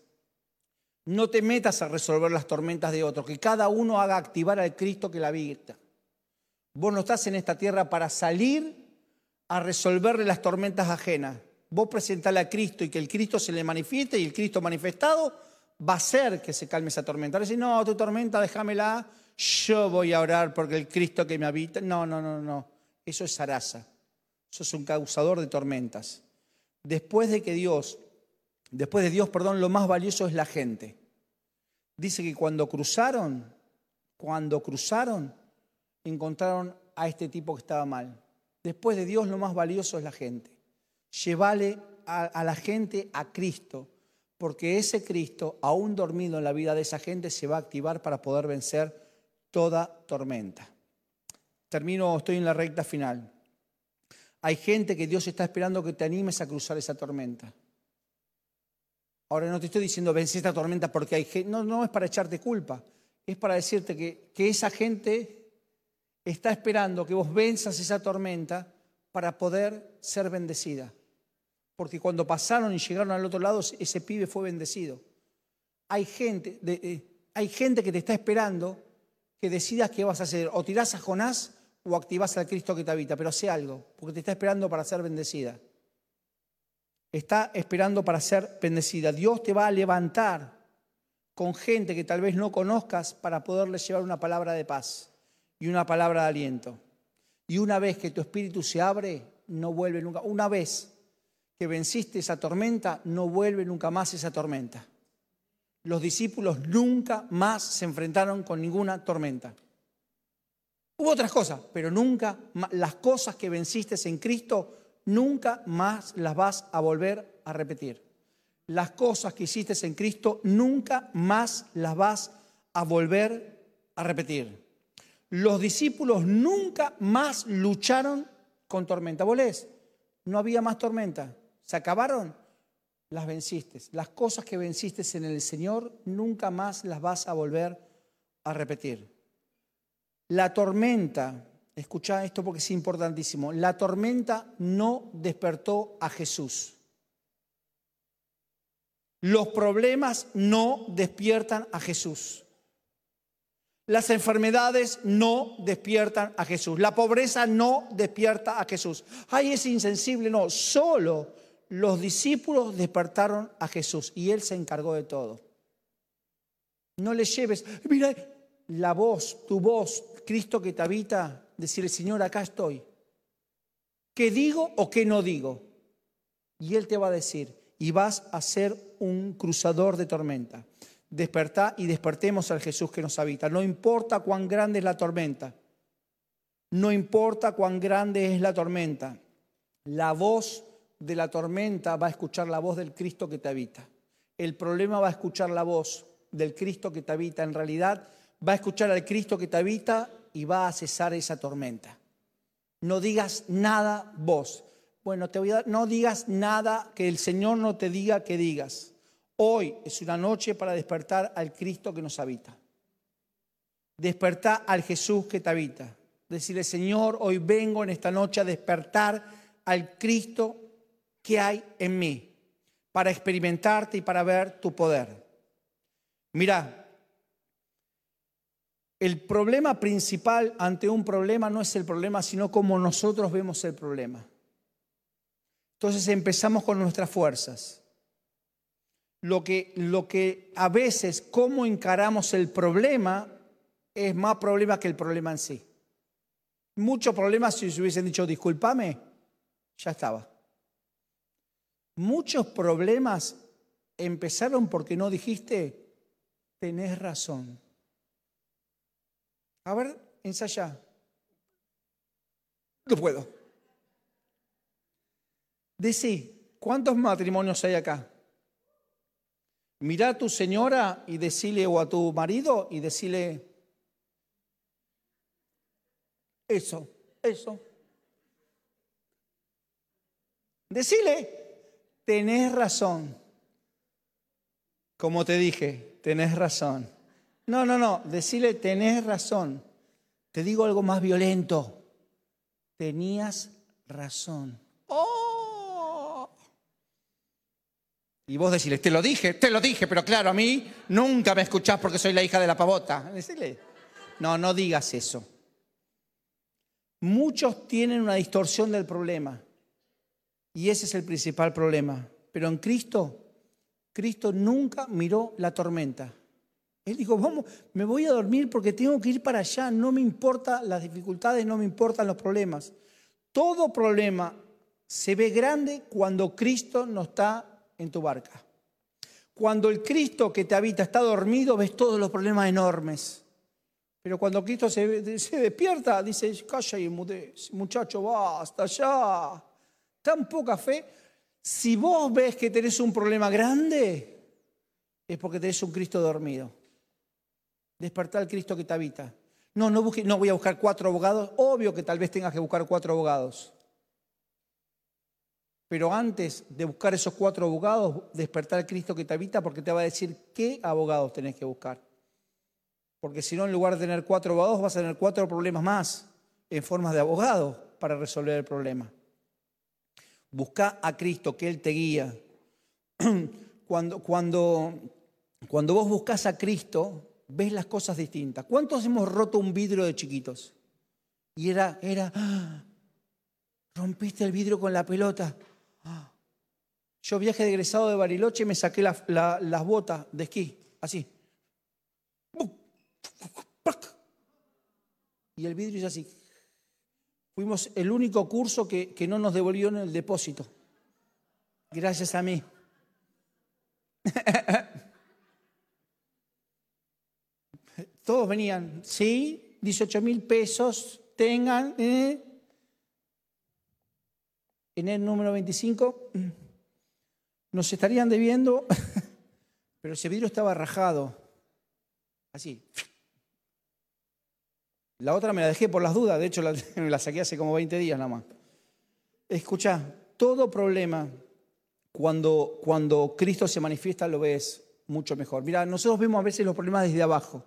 No te metas a resolver las tormentas de otros, que cada uno haga activar al Cristo que la habita. Vos no estás en esta tierra para salir a resolverle las tormentas ajenas. Vos presentale a Cristo y que el Cristo se le manifieste y el Cristo manifestado va a hacer que se calme esa tormenta. Ahora no, tu tormenta déjamela, yo voy a orar porque el Cristo que me habita. No, no, no, no. Eso es zaraza. Eso es un causador de tormentas. Después de que Dios, después de Dios, perdón, lo más valioso es la gente. Dice que cuando cruzaron, cuando cruzaron, encontraron a este tipo que estaba mal. Después de Dios lo más valioso es la gente. Llévale a, la gente a Cristo, porque ese Cristo, aún dormido en la vida de esa gente, se va a activar para poder vencer toda tormenta. Termino, estoy en la recta final. Hay gente que Dios está esperando que te animes a cruzar esa tormenta. Ahora no te estoy diciendo vence esta tormenta porque hay gente, no, no es para echarte culpa, es para decirte que, que esa gente está esperando que vos venzas esa tormenta para poder ser bendecida. Porque cuando pasaron y llegaron al otro lado, ese pibe fue bendecido. Hay gente, eh, hay gente que te está esperando que decidas qué vas a hacer. O tirás a Jonás o activás al Cristo que te habita. Pero sé algo, porque te está esperando para ser bendecida. Está esperando para ser bendecida. Dios te va a levantar con gente que tal vez no conozcas para poderle llevar una palabra de paz y una palabra de aliento. Y una vez que tu espíritu se abre, no vuelve nunca. Una vez que venciste esa tormenta, no vuelve nunca más esa tormenta. Los discípulos nunca más se enfrentaron con ninguna tormenta. Hubo otras cosas, pero nunca las cosas que venciste en Cristo, nunca más las vas a volver a repetir. Las cosas que hiciste en Cristo, nunca más las vas a volver a repetir los discípulos nunca más lucharon con tormenta. ¿Vos? No había más tormenta. ¿Se acabaron? Las venciste. Las cosas que venciste en el Señor nunca más las vas a volver a repetir. La tormenta, escucha esto porque es importantísimo, la tormenta no despertó a Jesús. Los problemas no despiertan a Jesús. Las enfermedades no despiertan a Jesús. La pobreza no despierta a Jesús. Ay, es insensible. No, solo los discípulos despertaron a Jesús y Él se encargó de todo. No le lleves, mira, la voz, tu voz, Cristo que te habita, decirle, Señor, acá estoy. ¿Qué digo o qué no digo? Y Él te va a decir, y vas a ser un cruzador de tormenta despertá y despertemos al Jesús que nos habita. No importa cuán grande es la tormenta, no importa cuán grande es la tormenta, la voz de la tormenta va a escuchar la voz del Cristo que te habita. El problema va a escuchar la voz del Cristo que te habita. En realidad va a escuchar al Cristo que te habita y va a cesar esa tormenta. No digas nada vos. Bueno, te voy a no digas nada que el Señor no te diga que digas. Hoy es una noche para despertar al Cristo que nos habita. Despertar al Jesús que te habita. Decirle, Señor, hoy vengo en esta noche a despertar al Cristo que hay en mí, para experimentarte y para ver tu poder. Mira, el problema principal ante un problema no es el problema, sino cómo nosotros vemos el problema. Entonces empezamos con nuestras fuerzas lo que, lo que a veces, cómo encaramos el problema, es más problema que el problema en sí. Muchos problemas, si se hubiesen dicho, discúlpame, ya estaba. Muchos problemas empezaron porque no dijiste, tenés razón. A ver, ensaya. No puedo. Decí, ¿cuántos matrimonios hay acá? Mira a tu señora y decirle, o a tu marido y decirle, eso, eso. Decile, tenés razón. Como te dije, tenés razón. No, no, no, decile, tenés razón. Te digo algo más violento. Tenías razón. ¡Oh! Y vos decirle, te lo dije, te lo dije, pero claro, a mí nunca me escuchás porque soy la hija de la pavota. Decirle, no, no digas eso. Muchos tienen una distorsión del problema. Y ese es el principal problema. Pero en Cristo, Cristo nunca miró la tormenta. Él dijo, vamos, me voy a dormir porque tengo que ir para allá. No me importan las dificultades, no me importan los problemas. Todo problema se ve grande cuando Cristo no está en tu barca. Cuando el Cristo que te habita está dormido, ves todos los problemas enormes. Pero cuando Cristo se, despierta, dice, calla y mudez, muchacho, basta ya. Tan poca fe. Si vos ves que tenés un problema grande, es porque tenés un Cristo dormido. Despertar al Cristo que te habita. No, no, no voy a buscar cuatro abogados. Obvio que tal vez tengas que buscar cuatro abogados. Pero antes de buscar esos cuatro abogados, despertar al Cristo que te habita, porque te va a decir qué abogados tenés que buscar. Porque si no, en lugar de tener cuatro abogados, vas a tener cuatro problemas más en formas de abogados para resolver el problema. Busca a Cristo, que Él te guía. Cuando, cuando, cuando vos buscas a Cristo, ves las cosas distintas. ¿Cuántos hemos roto un vidrio de chiquitos? Y era, era, ¡ah! rompiste el vidrio con la pelota. Yo viaje de egresado de Bariloche y me saqué las botas de esquí, así. Y el vidrio es así. Fuimos el único curso que, que no nos devolvió en el depósito. Gracias a mí. Todos venían, sí, 18 mil pesos, tengan. ¿eh? En el número 25 nos estarían debiendo, pero ese vidrio estaba rajado. Así. La otra me la dejé por las dudas, de hecho la, la saqué hace como 20 días nada más. Escucha, todo problema, cuando, cuando Cristo se manifiesta, lo ves mucho mejor. Mira, nosotros vemos a veces los problemas desde abajo.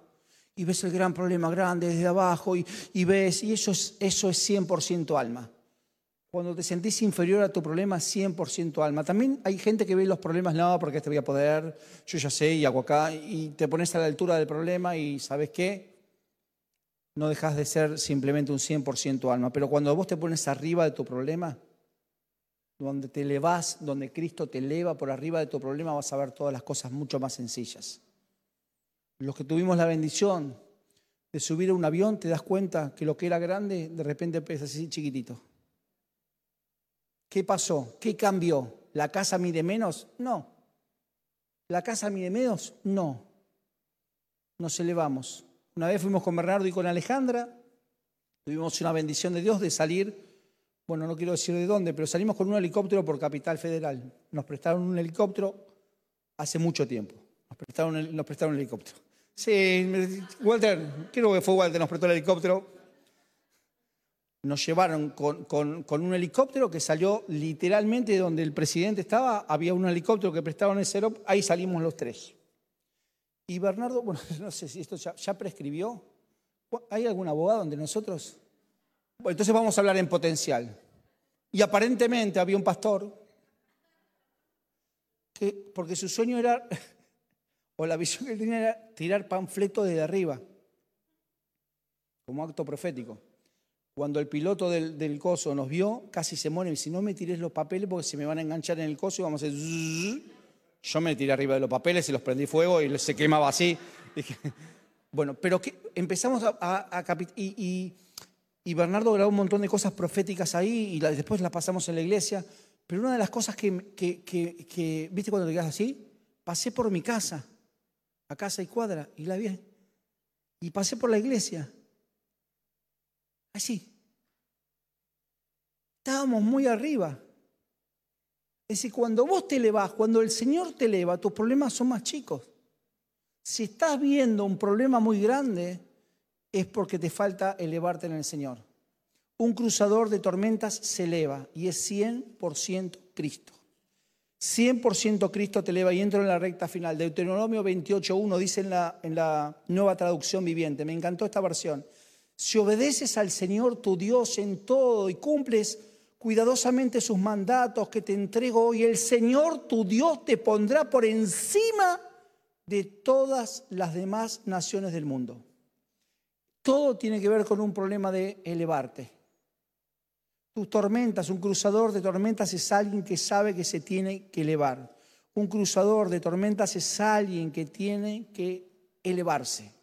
Y ves el gran problema grande desde abajo y, y ves, y eso es, eso es 100% alma. Cuando te sentís inferior a tu problema, 100% alma. También hay gente que ve los problemas, no, porque te voy a poder, yo ya sé y hago acá, y te pones a la altura del problema y ¿sabes qué? No dejas de ser simplemente un 100% alma. Pero cuando vos te pones arriba de tu problema, donde te elevás, donde Cristo te eleva por arriba de tu problema, vas a ver todas las cosas mucho más sencillas. Los que tuvimos la bendición de subir a un avión, te das cuenta que lo que era grande, de repente es así chiquitito. ¿Qué pasó? ¿Qué cambió? ¿La casa mide menos? No. ¿La casa mide menos? No. Nos elevamos. Una vez fuimos con Bernardo y con Alejandra, tuvimos una bendición de Dios de salir, bueno, no quiero decir de dónde, pero salimos con un helicóptero por Capital Federal. Nos prestaron un helicóptero hace mucho tiempo. Nos prestaron, un helicóptero. Sí, Walter, creo que fue Walter, nos prestó el helicóptero nos llevaron con, un helicóptero que salió literalmente de donde el presidente estaba, había un helicóptero que prestaban ese aeropuerto, ahí salimos los tres. Y Bernardo, bueno, no sé si esto ya, prescribió. ¿Hay algún abogado donde nosotros? Bueno, entonces vamos a hablar en potencial. Y aparentemente había un pastor que, porque su sueño era, o la visión que tenía era tirar panfleto desde arriba, como acto profético. Cuando el piloto del, coso nos vio, casi se muere. Y si no me tires los papeles porque se me van a enganchar en el coso y vamos a hacer... Yo me tiré arriba de los papeles y los prendí fuego y se quemaba así. bueno, pero que empezamos a... y, y, Bernardo grabó un montón de cosas proféticas ahí y después las pasamos en la iglesia. Pero una de las cosas que, que, ¿viste cuando te quedas así? Pasé por mi casa, a casa y cuadra, y la vi. Y pasé por la iglesia. Así. Estábamos muy arriba. Es decir, cuando vos te elevás, cuando el Señor te eleva, tus problemas son más chicos. Si estás viendo un problema muy grande, es porque te falta elevarte en el Señor. Un cruzador de tormentas se eleva y es 100% Cristo. 100% Cristo te eleva y entro en la recta final. Deuteronomio 28.1 dice en la, en la nueva traducción viviente. Me encantó esta versión. Si obedeces al Señor tu Dios en todo y cumples cuidadosamente sus mandatos que te entrego hoy, el Señor tu Dios te pondrá por encima de todas las demás naciones del mundo. Todo tiene que ver con un problema de elevarte. Tus tormentas, un cruzador de tormentas es alguien que sabe que se tiene que elevar. Un cruzador de tormentas es alguien que tiene que elevarse.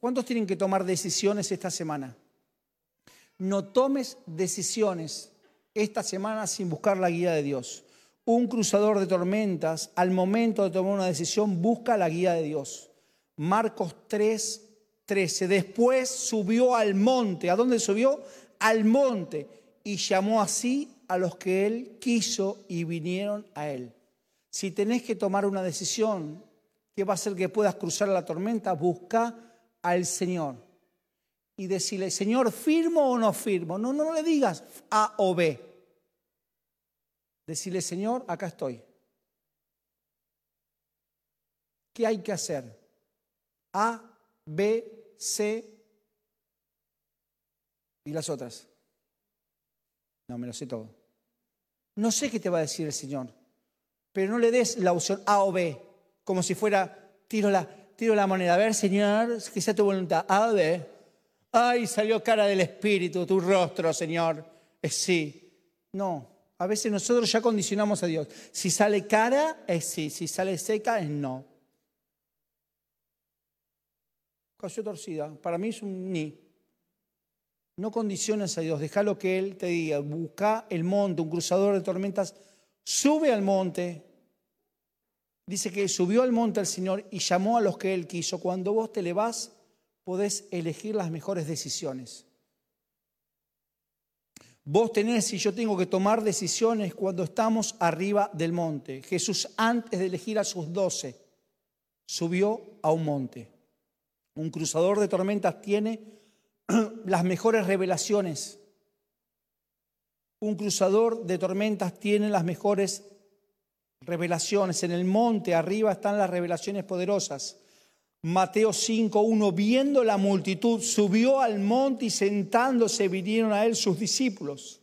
¿Cuántos tienen que tomar decisiones esta semana? No tomes decisiones esta semana sin buscar la guía de Dios. Un cruzador de tormentas, al momento de tomar una decisión, busca la guía de Dios. Marcos 3, 13. Después subió al monte. ¿A dónde subió? Al monte. Y llamó así a los que él quiso y vinieron a él. Si tenés que tomar una decisión que va a hacer que puedas cruzar la tormenta, busca al Señor y decirle, Señor, ¿firmo o no firmo? No, no le digas A o B. Decirle, Señor, acá estoy. ¿Qué hay que hacer? A, B, C y las otras. No, me lo sé todo. No sé qué te va a decir el Señor, pero no le des la opción A o B, como si fuera, tiro la, tiro la moneda. A ver, Señor, que sea tu voluntad. A B. Ay, salió cara del Espíritu, tu rostro, Señor. Es sí. No, a veces nosotros ya condicionamos a Dios. Si sale cara, es sí. Si sale seca, es no. Cayó torcida. Para mí es un ni. No condiciones a Dios. Déjalo que Él te diga. Busca el monte, un cruzador de tormentas. Sube al monte. Dice que subió al monte el Señor y llamó a los que Él quiso. Cuando vos te le vas, podés elegir las mejores decisiones. Vos tenés y yo tengo que tomar decisiones cuando estamos arriba del monte. Jesús antes de elegir a sus doce subió a un monte. Un cruzador de tormentas tiene las mejores revelaciones. Un cruzador de tormentas tiene las mejores revelaciones. En el monte arriba están las revelaciones poderosas. Mateo 5.1, viendo la multitud, subió al monte y sentándose vinieron a él sus discípulos.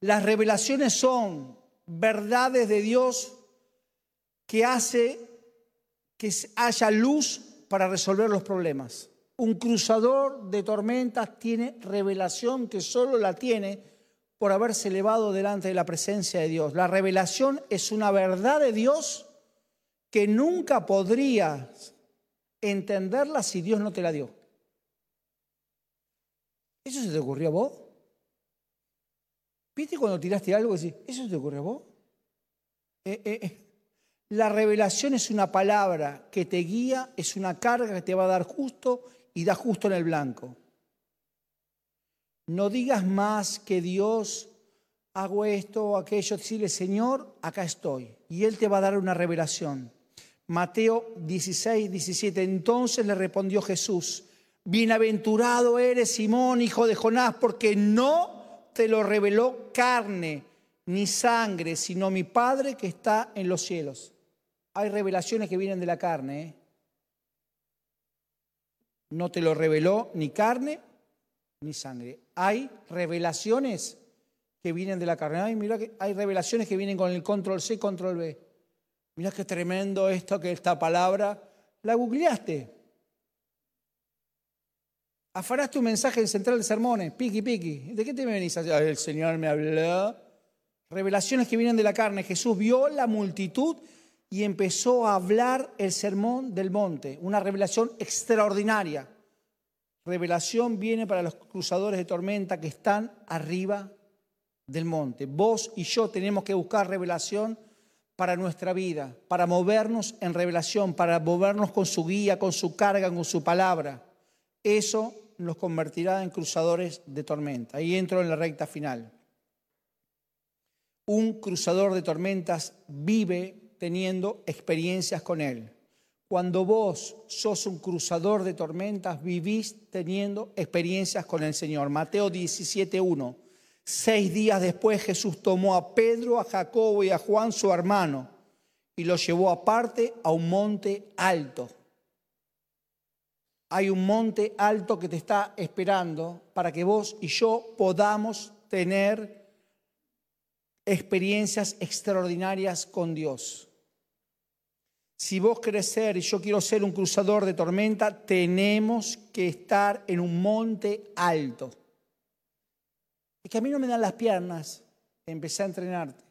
Las revelaciones son verdades de Dios que hace que haya luz para resolver los problemas. Un cruzador de tormentas tiene revelación que solo la tiene por haberse elevado delante de la presencia de Dios. La revelación es una verdad de Dios que nunca podrías entenderla si Dios no te la dio. ¿Eso se te ocurrió a vos? ¿Viste cuando tiraste algo y decís, ¿eso se te ocurrió a vos? Eh, eh, eh. La revelación es una palabra que te guía, es una carga que te va a dar justo y da justo en el blanco. No digas más que Dios, hago esto o aquello, decirle, Señor, acá estoy. Y Él te va a dar una revelación. Mateo 16, 17. Entonces le respondió Jesús, bienaventurado eres Simón, hijo de Jonás, porque no te lo reveló carne ni sangre, sino mi Padre que está en los cielos. Hay revelaciones que vienen de la carne. ¿eh? No te lo reveló ni carne ni sangre. Hay revelaciones que vienen de la carne. Ay, mira que hay revelaciones que vienen con el control C, control B. Mira qué tremendo esto, que esta palabra. La googleaste. Afaraste un mensaje en Central de Sermones, piqui, piqui. ¿De qué te venís? El Señor me habló. Revelaciones que vienen de la carne. Jesús vio la multitud y empezó a hablar el sermón del monte. Una revelación extraordinaria. Revelación viene para los cruzadores de tormenta que están arriba del monte. Vos y yo tenemos que buscar revelación para nuestra vida, para movernos en revelación, para movernos con su guía, con su carga, con su palabra. Eso nos convertirá en cruzadores de tormenta. Ahí entro en la recta final. Un cruzador de tormentas vive teniendo experiencias con él. Cuando vos sos un cruzador de tormentas, vivís teniendo experiencias con el Señor. Mateo 17.1. Seis días después Jesús tomó a Pedro, a Jacobo y a Juan, su hermano, y los llevó aparte a un monte alto. Hay un monte alto que te está esperando para que vos y yo podamos tener experiencias extraordinarias con Dios. Si vos querés ser y yo quiero ser un cruzador de tormenta, tenemos que estar en un monte alto. Es que a mí no me dan las piernas. Empecé a entrenarte.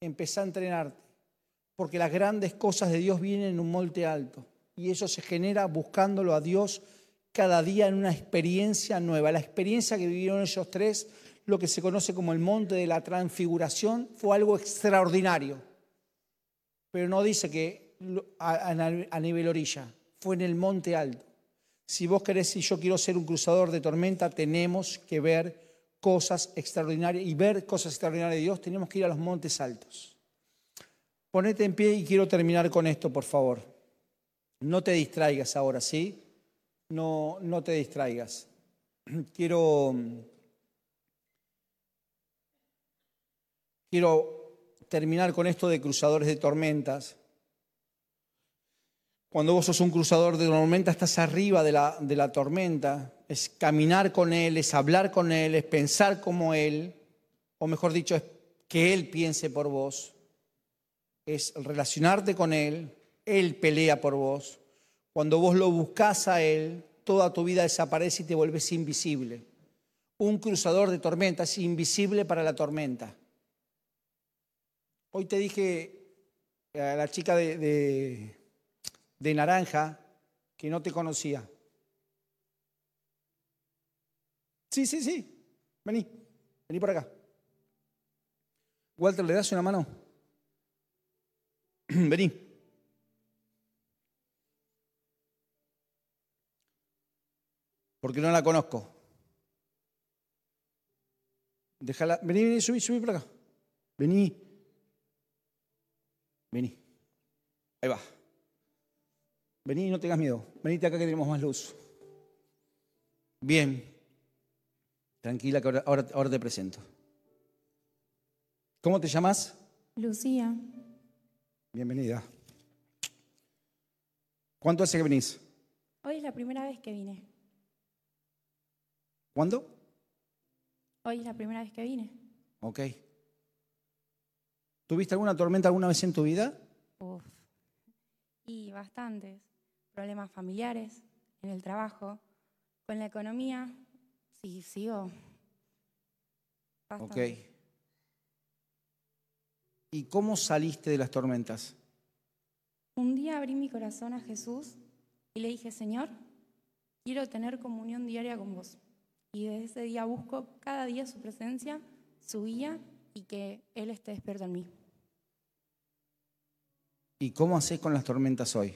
Empecé a entrenarte. Porque las grandes cosas de Dios vienen en un monte alto. Y eso se genera buscándolo a Dios cada día en una experiencia nueva. La experiencia que vivieron ellos tres, lo que se conoce como el monte de la transfiguración, fue algo extraordinario. Pero no dice que a, nivel orilla, fue en el monte alto. Si vos querés y yo quiero ser un cruzador de tormenta, tenemos que ver cosas extraordinarias y ver cosas extraordinarias de Dios, tenemos que ir a los montes altos. Ponete en pie y quiero terminar con esto, por favor. No te distraigas ahora, ¿sí? no, no te distraigas. Quiero, quiero terminar con esto de cruzadores de tormentas. Cuando vos sos un cruzador de tormenta, estás arriba de la, de la tormenta. Es caminar con Él, es hablar con Él, es pensar como Él, o mejor dicho, es que Él piense por vos. Es relacionarte con Él, Él pelea por vos. Cuando vos lo buscas a Él, toda tu vida desaparece y te vuelves invisible. Un cruzador de tormentas, invisible para la tormenta. Hoy te dije a la chica de, de, naranja que no te conocía. Sí, sí, sí. Vení, vení por acá. Walter, ¿le das una mano? Vení. porque no la conozco. Déjala. Vení, vení, subí, subí por acá. Vení. Vení. Ahí va. Vení, no tengas miedo. Venite acá que tenemos más luz. Bien. Tranquila que ahora, ahora te presento. ¿Cómo te llamas? Lucía. Bienvenida. ¿Cuánto hace que venís? Hoy es la primera vez que vine. ¿Cuándo? Hoy es la primera vez que vine. Ok. ¿Tuviste alguna tormenta alguna vez en tu vida? Uf. Y bastantes. Problemas familiares, en el trabajo, con la economía. Sí, sigo. Ok. ¿Y cómo saliste de las tormentas? Un día abrí mi corazón a Jesús y le dije, Señor, quiero tener comunión diaria con vos. Y desde ese día busco cada día su presencia, su guía y que Él esté despierto en mí. ¿Y cómo haces con las tormentas hoy?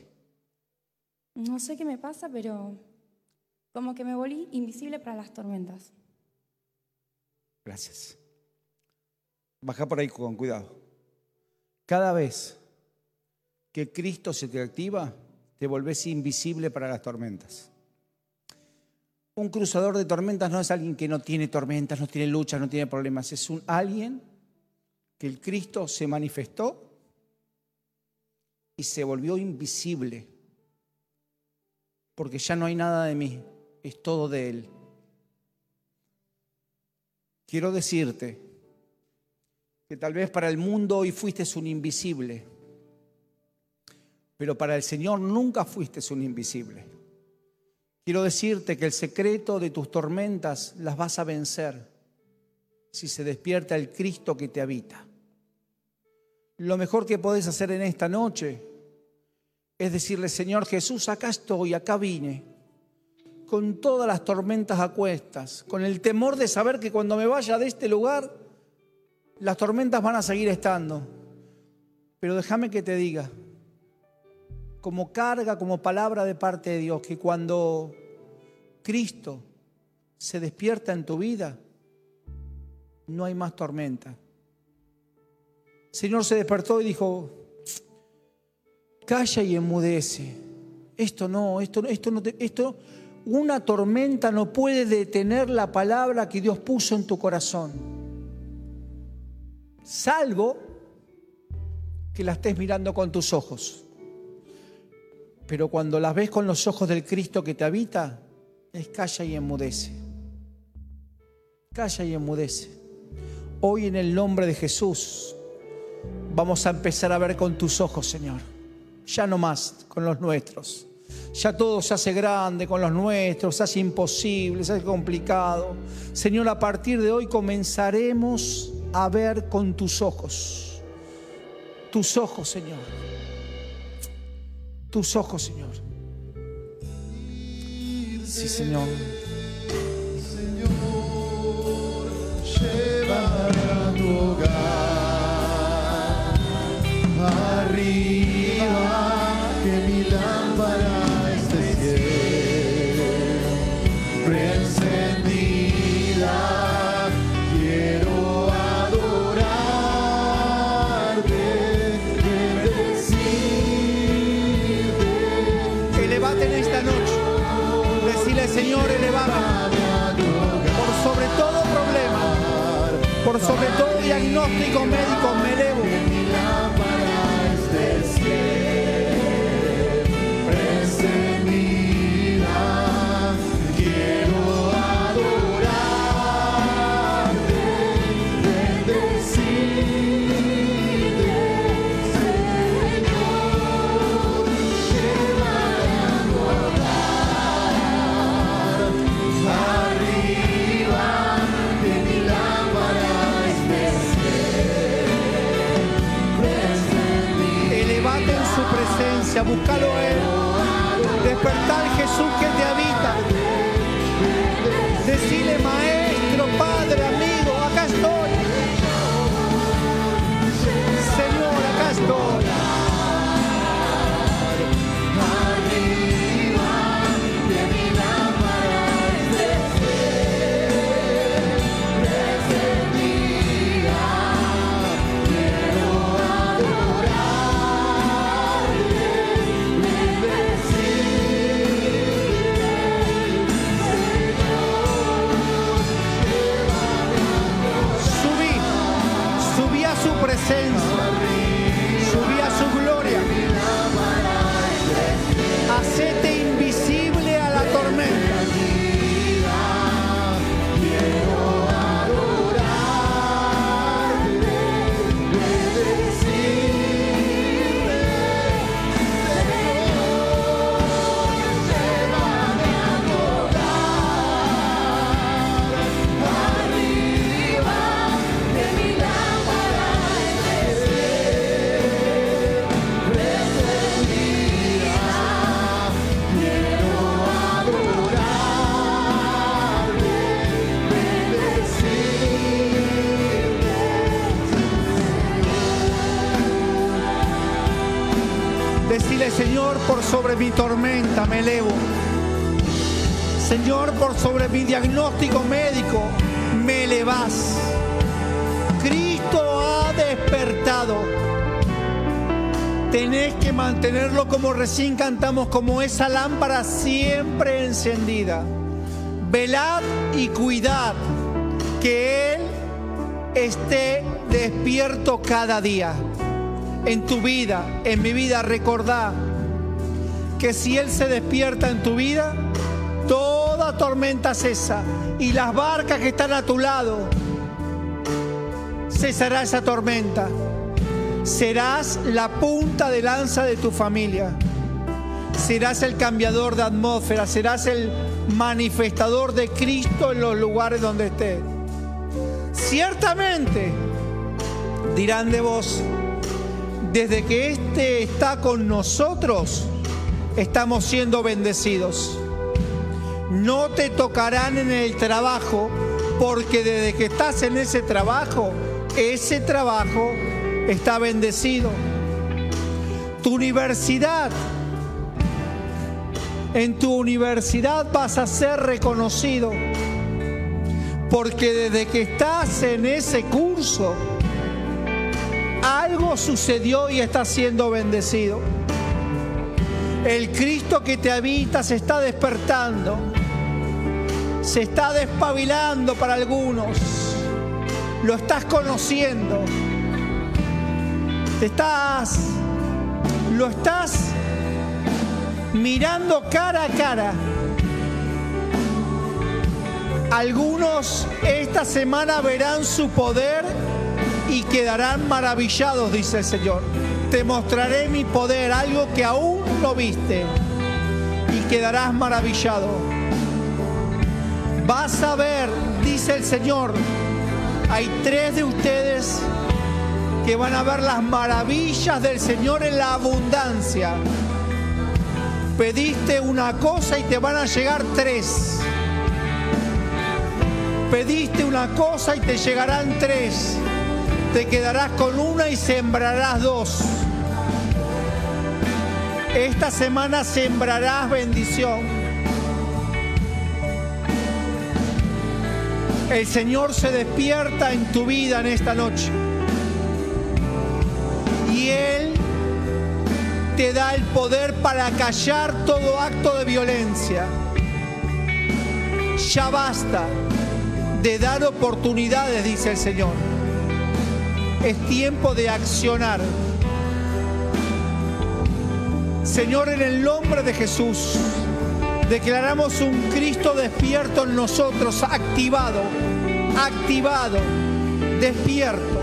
No sé qué me pasa, pero como que me volví invisible para las tormentas. Gracias. Baja por ahí con cuidado. Cada vez que Cristo se te activa, te volvés invisible para las tormentas. Un cruzador de tormentas no es alguien que no tiene tormentas, no tiene luchas, no tiene problemas. Es un alguien que el Cristo se manifestó y se volvió invisible. Porque ya no hay nada de mí, es todo de Él. Quiero decirte que tal vez para el mundo hoy fuiste un invisible, pero para el Señor nunca fuiste un invisible. Quiero decirte que el secreto de tus tormentas las vas a vencer si se despierta el Cristo que te habita. Lo mejor que podés hacer en esta noche es decirle, Señor Jesús, acá estoy, acá vine, con todas las tormentas a cuestas, con el temor de saber que cuando me vaya de este lugar, las tormentas van a seguir estando. Pero déjame que te diga, como carga, como palabra de parte de Dios, que cuando Cristo se despierta en tu vida, no hay más tormenta. Señor se despertó y dijo, calla y enmudece. Esto no, esto, esto no, esto, una tormenta no puede detener la palabra que Dios puso en tu corazón. Salvo que la estés mirando con tus ojos. Pero cuando las ves con los ojos del Cristo que te habita, es calla y enmudece. Calla y enmudece. Hoy en el nombre de Jesús vamos a empezar a ver con tus ojos, Señor. Ya no más con los nuestros. Ya todo se hace grande con los nuestros, se hace imposible, se hace complicado. Señor, a partir de hoy comenzaremos a ver con tus ojos. Tus ojos, Señor. Tus ojos, Señor. Sí, Señor. Llévame a tu hogar, que mi lámpara esté siempre encendida. Quiero adorarte, bendecirte. Elevate en esta noche. Decile, Señor, elevame. Por sobre todo problema, por sobre todo diagnóstico médico, presencia, búscalo a Él. Despertar Jesús que mi tormenta me elevo. Señor, por sobre mi diagnóstico médico me elevas. Cristo ha despertado. Tenés que mantenerlo como recién cantamos, como esa lámpara siempre encendida. Velad y cuidad que Él esté despierto cada día. En tu vida, en mi vida, recordá que si Él se despierta en tu vida, toda tormenta cesa y las barcas que están a tu lado, cesará esa tormenta. Serás la punta de lanza de tu familia. Serás el cambiador de atmósfera, serás el manifestador de Cristo en los lugares donde estés. Ciertamente dirán de vos, desde que éste está con nosotros, estamos siendo bendecidos. No te tocarán en el trabajo, porque desde que estás en ese trabajo, ese trabajo está bendecido. Tu universidad, en tu universidad vas a ser reconocido, porque desde que estás en ese curso, algo sucedió y está siendo bendecido. El Cristo que te habita se está despertando, se está despabilando para algunos, lo estás conociendo, estás, lo estás mirando cara a cara. Algunos esta semana verán su poder y quedarán maravillados, dice el Señor. Te mostraré mi poder, algo que aún no viste, y quedarás maravillado. Vas a ver, dice el Señor, hay tres de ustedes que van a ver las maravillas del Señor en la abundancia. Pediste una cosa y te van a llegar tres. Pediste una cosa y te llegarán tres. Te quedarás con una y sembrarás dos. Esta semana sembrarás bendición. El Señor se despierta en tu vida en esta noche. Y Él te da el poder para callar todo acto de violencia. Ya basta de dar oportunidades, dice el Señor. Es tiempo de accionar. Señor, en el nombre de Jesús, declaramos un Cristo despierto en nosotros, activado, activado, despierto.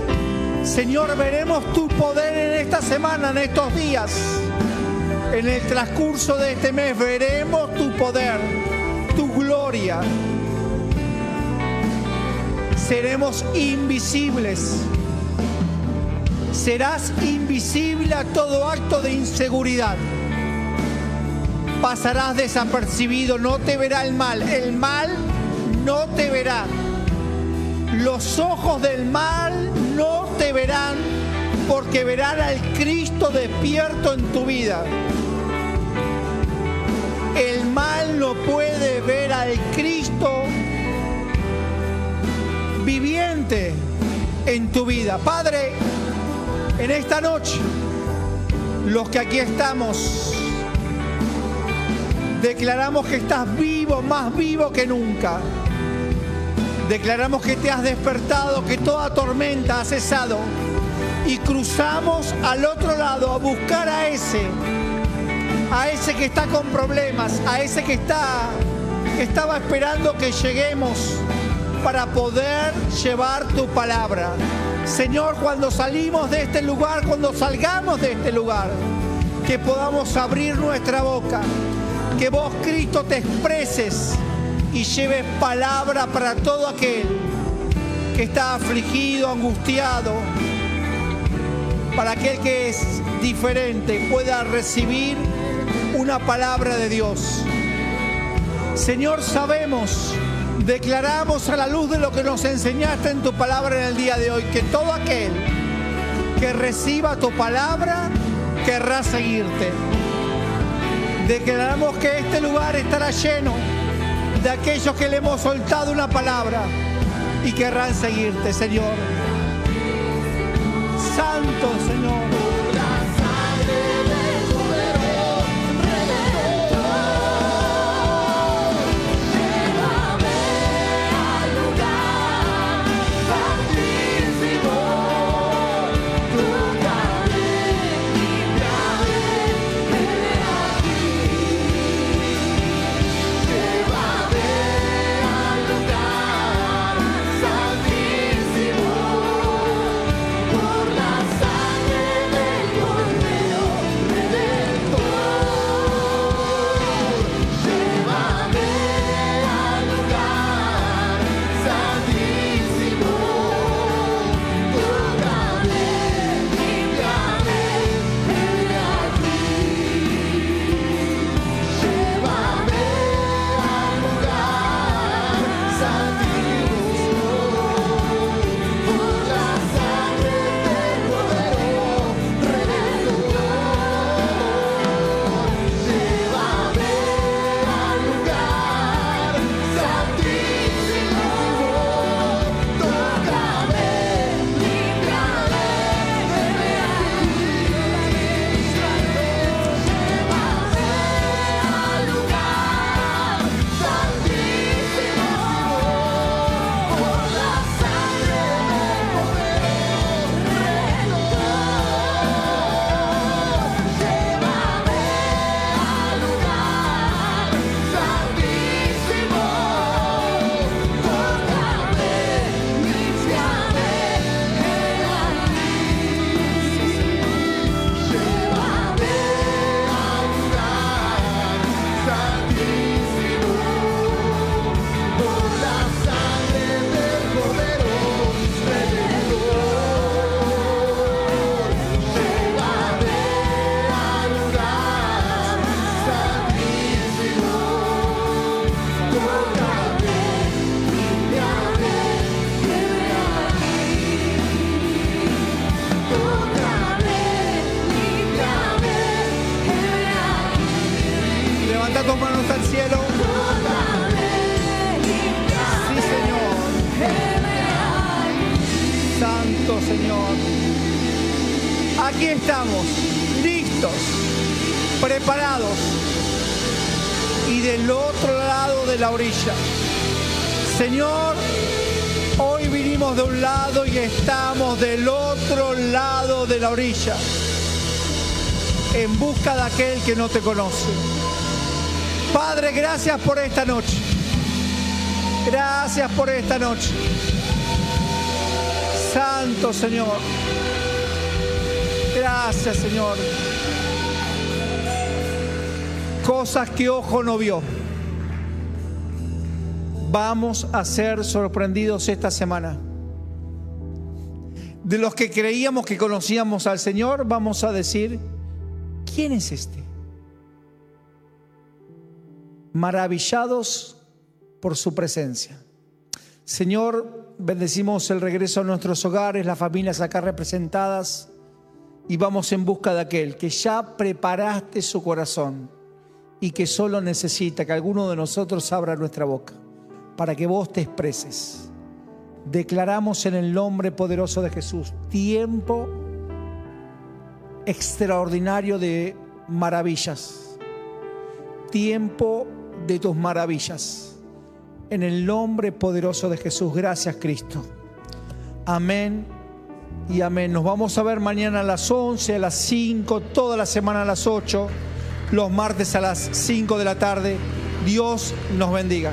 Señor, veremos tu poder en esta semana, en estos días. En el transcurso de este mes veremos tu poder, tu gloria. Seremos invisibles. Serás invisible a todo acto de inseguridad. Pasarás desapercibido, no te verá el mal. El mal no te verá. Los ojos del mal no te verán porque verán al Cristo despierto en tu vida. El mal no puede ver al Cristo viviente en tu vida. Padre, en esta noche, los que aquí estamos, declaramos que estás vivo, más vivo que nunca. Declaramos que te has despertado, que toda tormenta ha cesado y cruzamos al otro lado a buscar a ese, a ese que está con problemas, a ese que está estaba esperando que lleguemos para poder llevar tu palabra. Señor, cuando salimos de este lugar, cuando salgamos de este lugar, que podamos abrir nuestra boca, que vos, Cristo, te expreses y lleves palabra para todo aquel que está afligido, angustiado, para aquel que es diferente pueda recibir una palabra de Dios. Señor, sabemos, declaramos a la luz de lo que nos enseñaste en tu palabra en el día de hoy, que todo aquel que reciba tu palabra querrá seguirte. Declaramos que este lugar estará lleno de aquellos que le hemos soltado una palabra y querrán seguirte, Señor. Santo Señor. Tus manos al cielo. Sí, Señor. Santo Señor. Aquí estamos, listos, preparados. Y del otro lado de la orilla. Señor, hoy vinimos de un lado y estamos del otro lado de la orilla en busca de aquel que no te conoce. Padre, gracias por esta noche. Gracias por esta noche. Santo Señor. Gracias Señor. Cosas que ojo no vio. Vamos a ser sorprendidos esta semana. De los que creíamos que conocíamos al Señor, vamos a decir, ¿quién es este? Maravillados por su presencia. Señor, bendecimos el regreso a nuestros hogares, las familias acá representadas y vamos en busca de aquel que ya preparaste su corazón y que solo necesita que alguno de nosotros abra nuestra boca para que vos te expreses. Declaramos en el nombre poderoso de Jesús tiempo extraordinario de maravillas, tiempo de tus maravillas. En el nombre poderoso de Jesús, gracias Cristo. Amén y amén. Nos vamos a ver mañana a las 11, a las 5, toda la semana a las 8, los martes a las 5 de la tarde. Dios nos bendiga.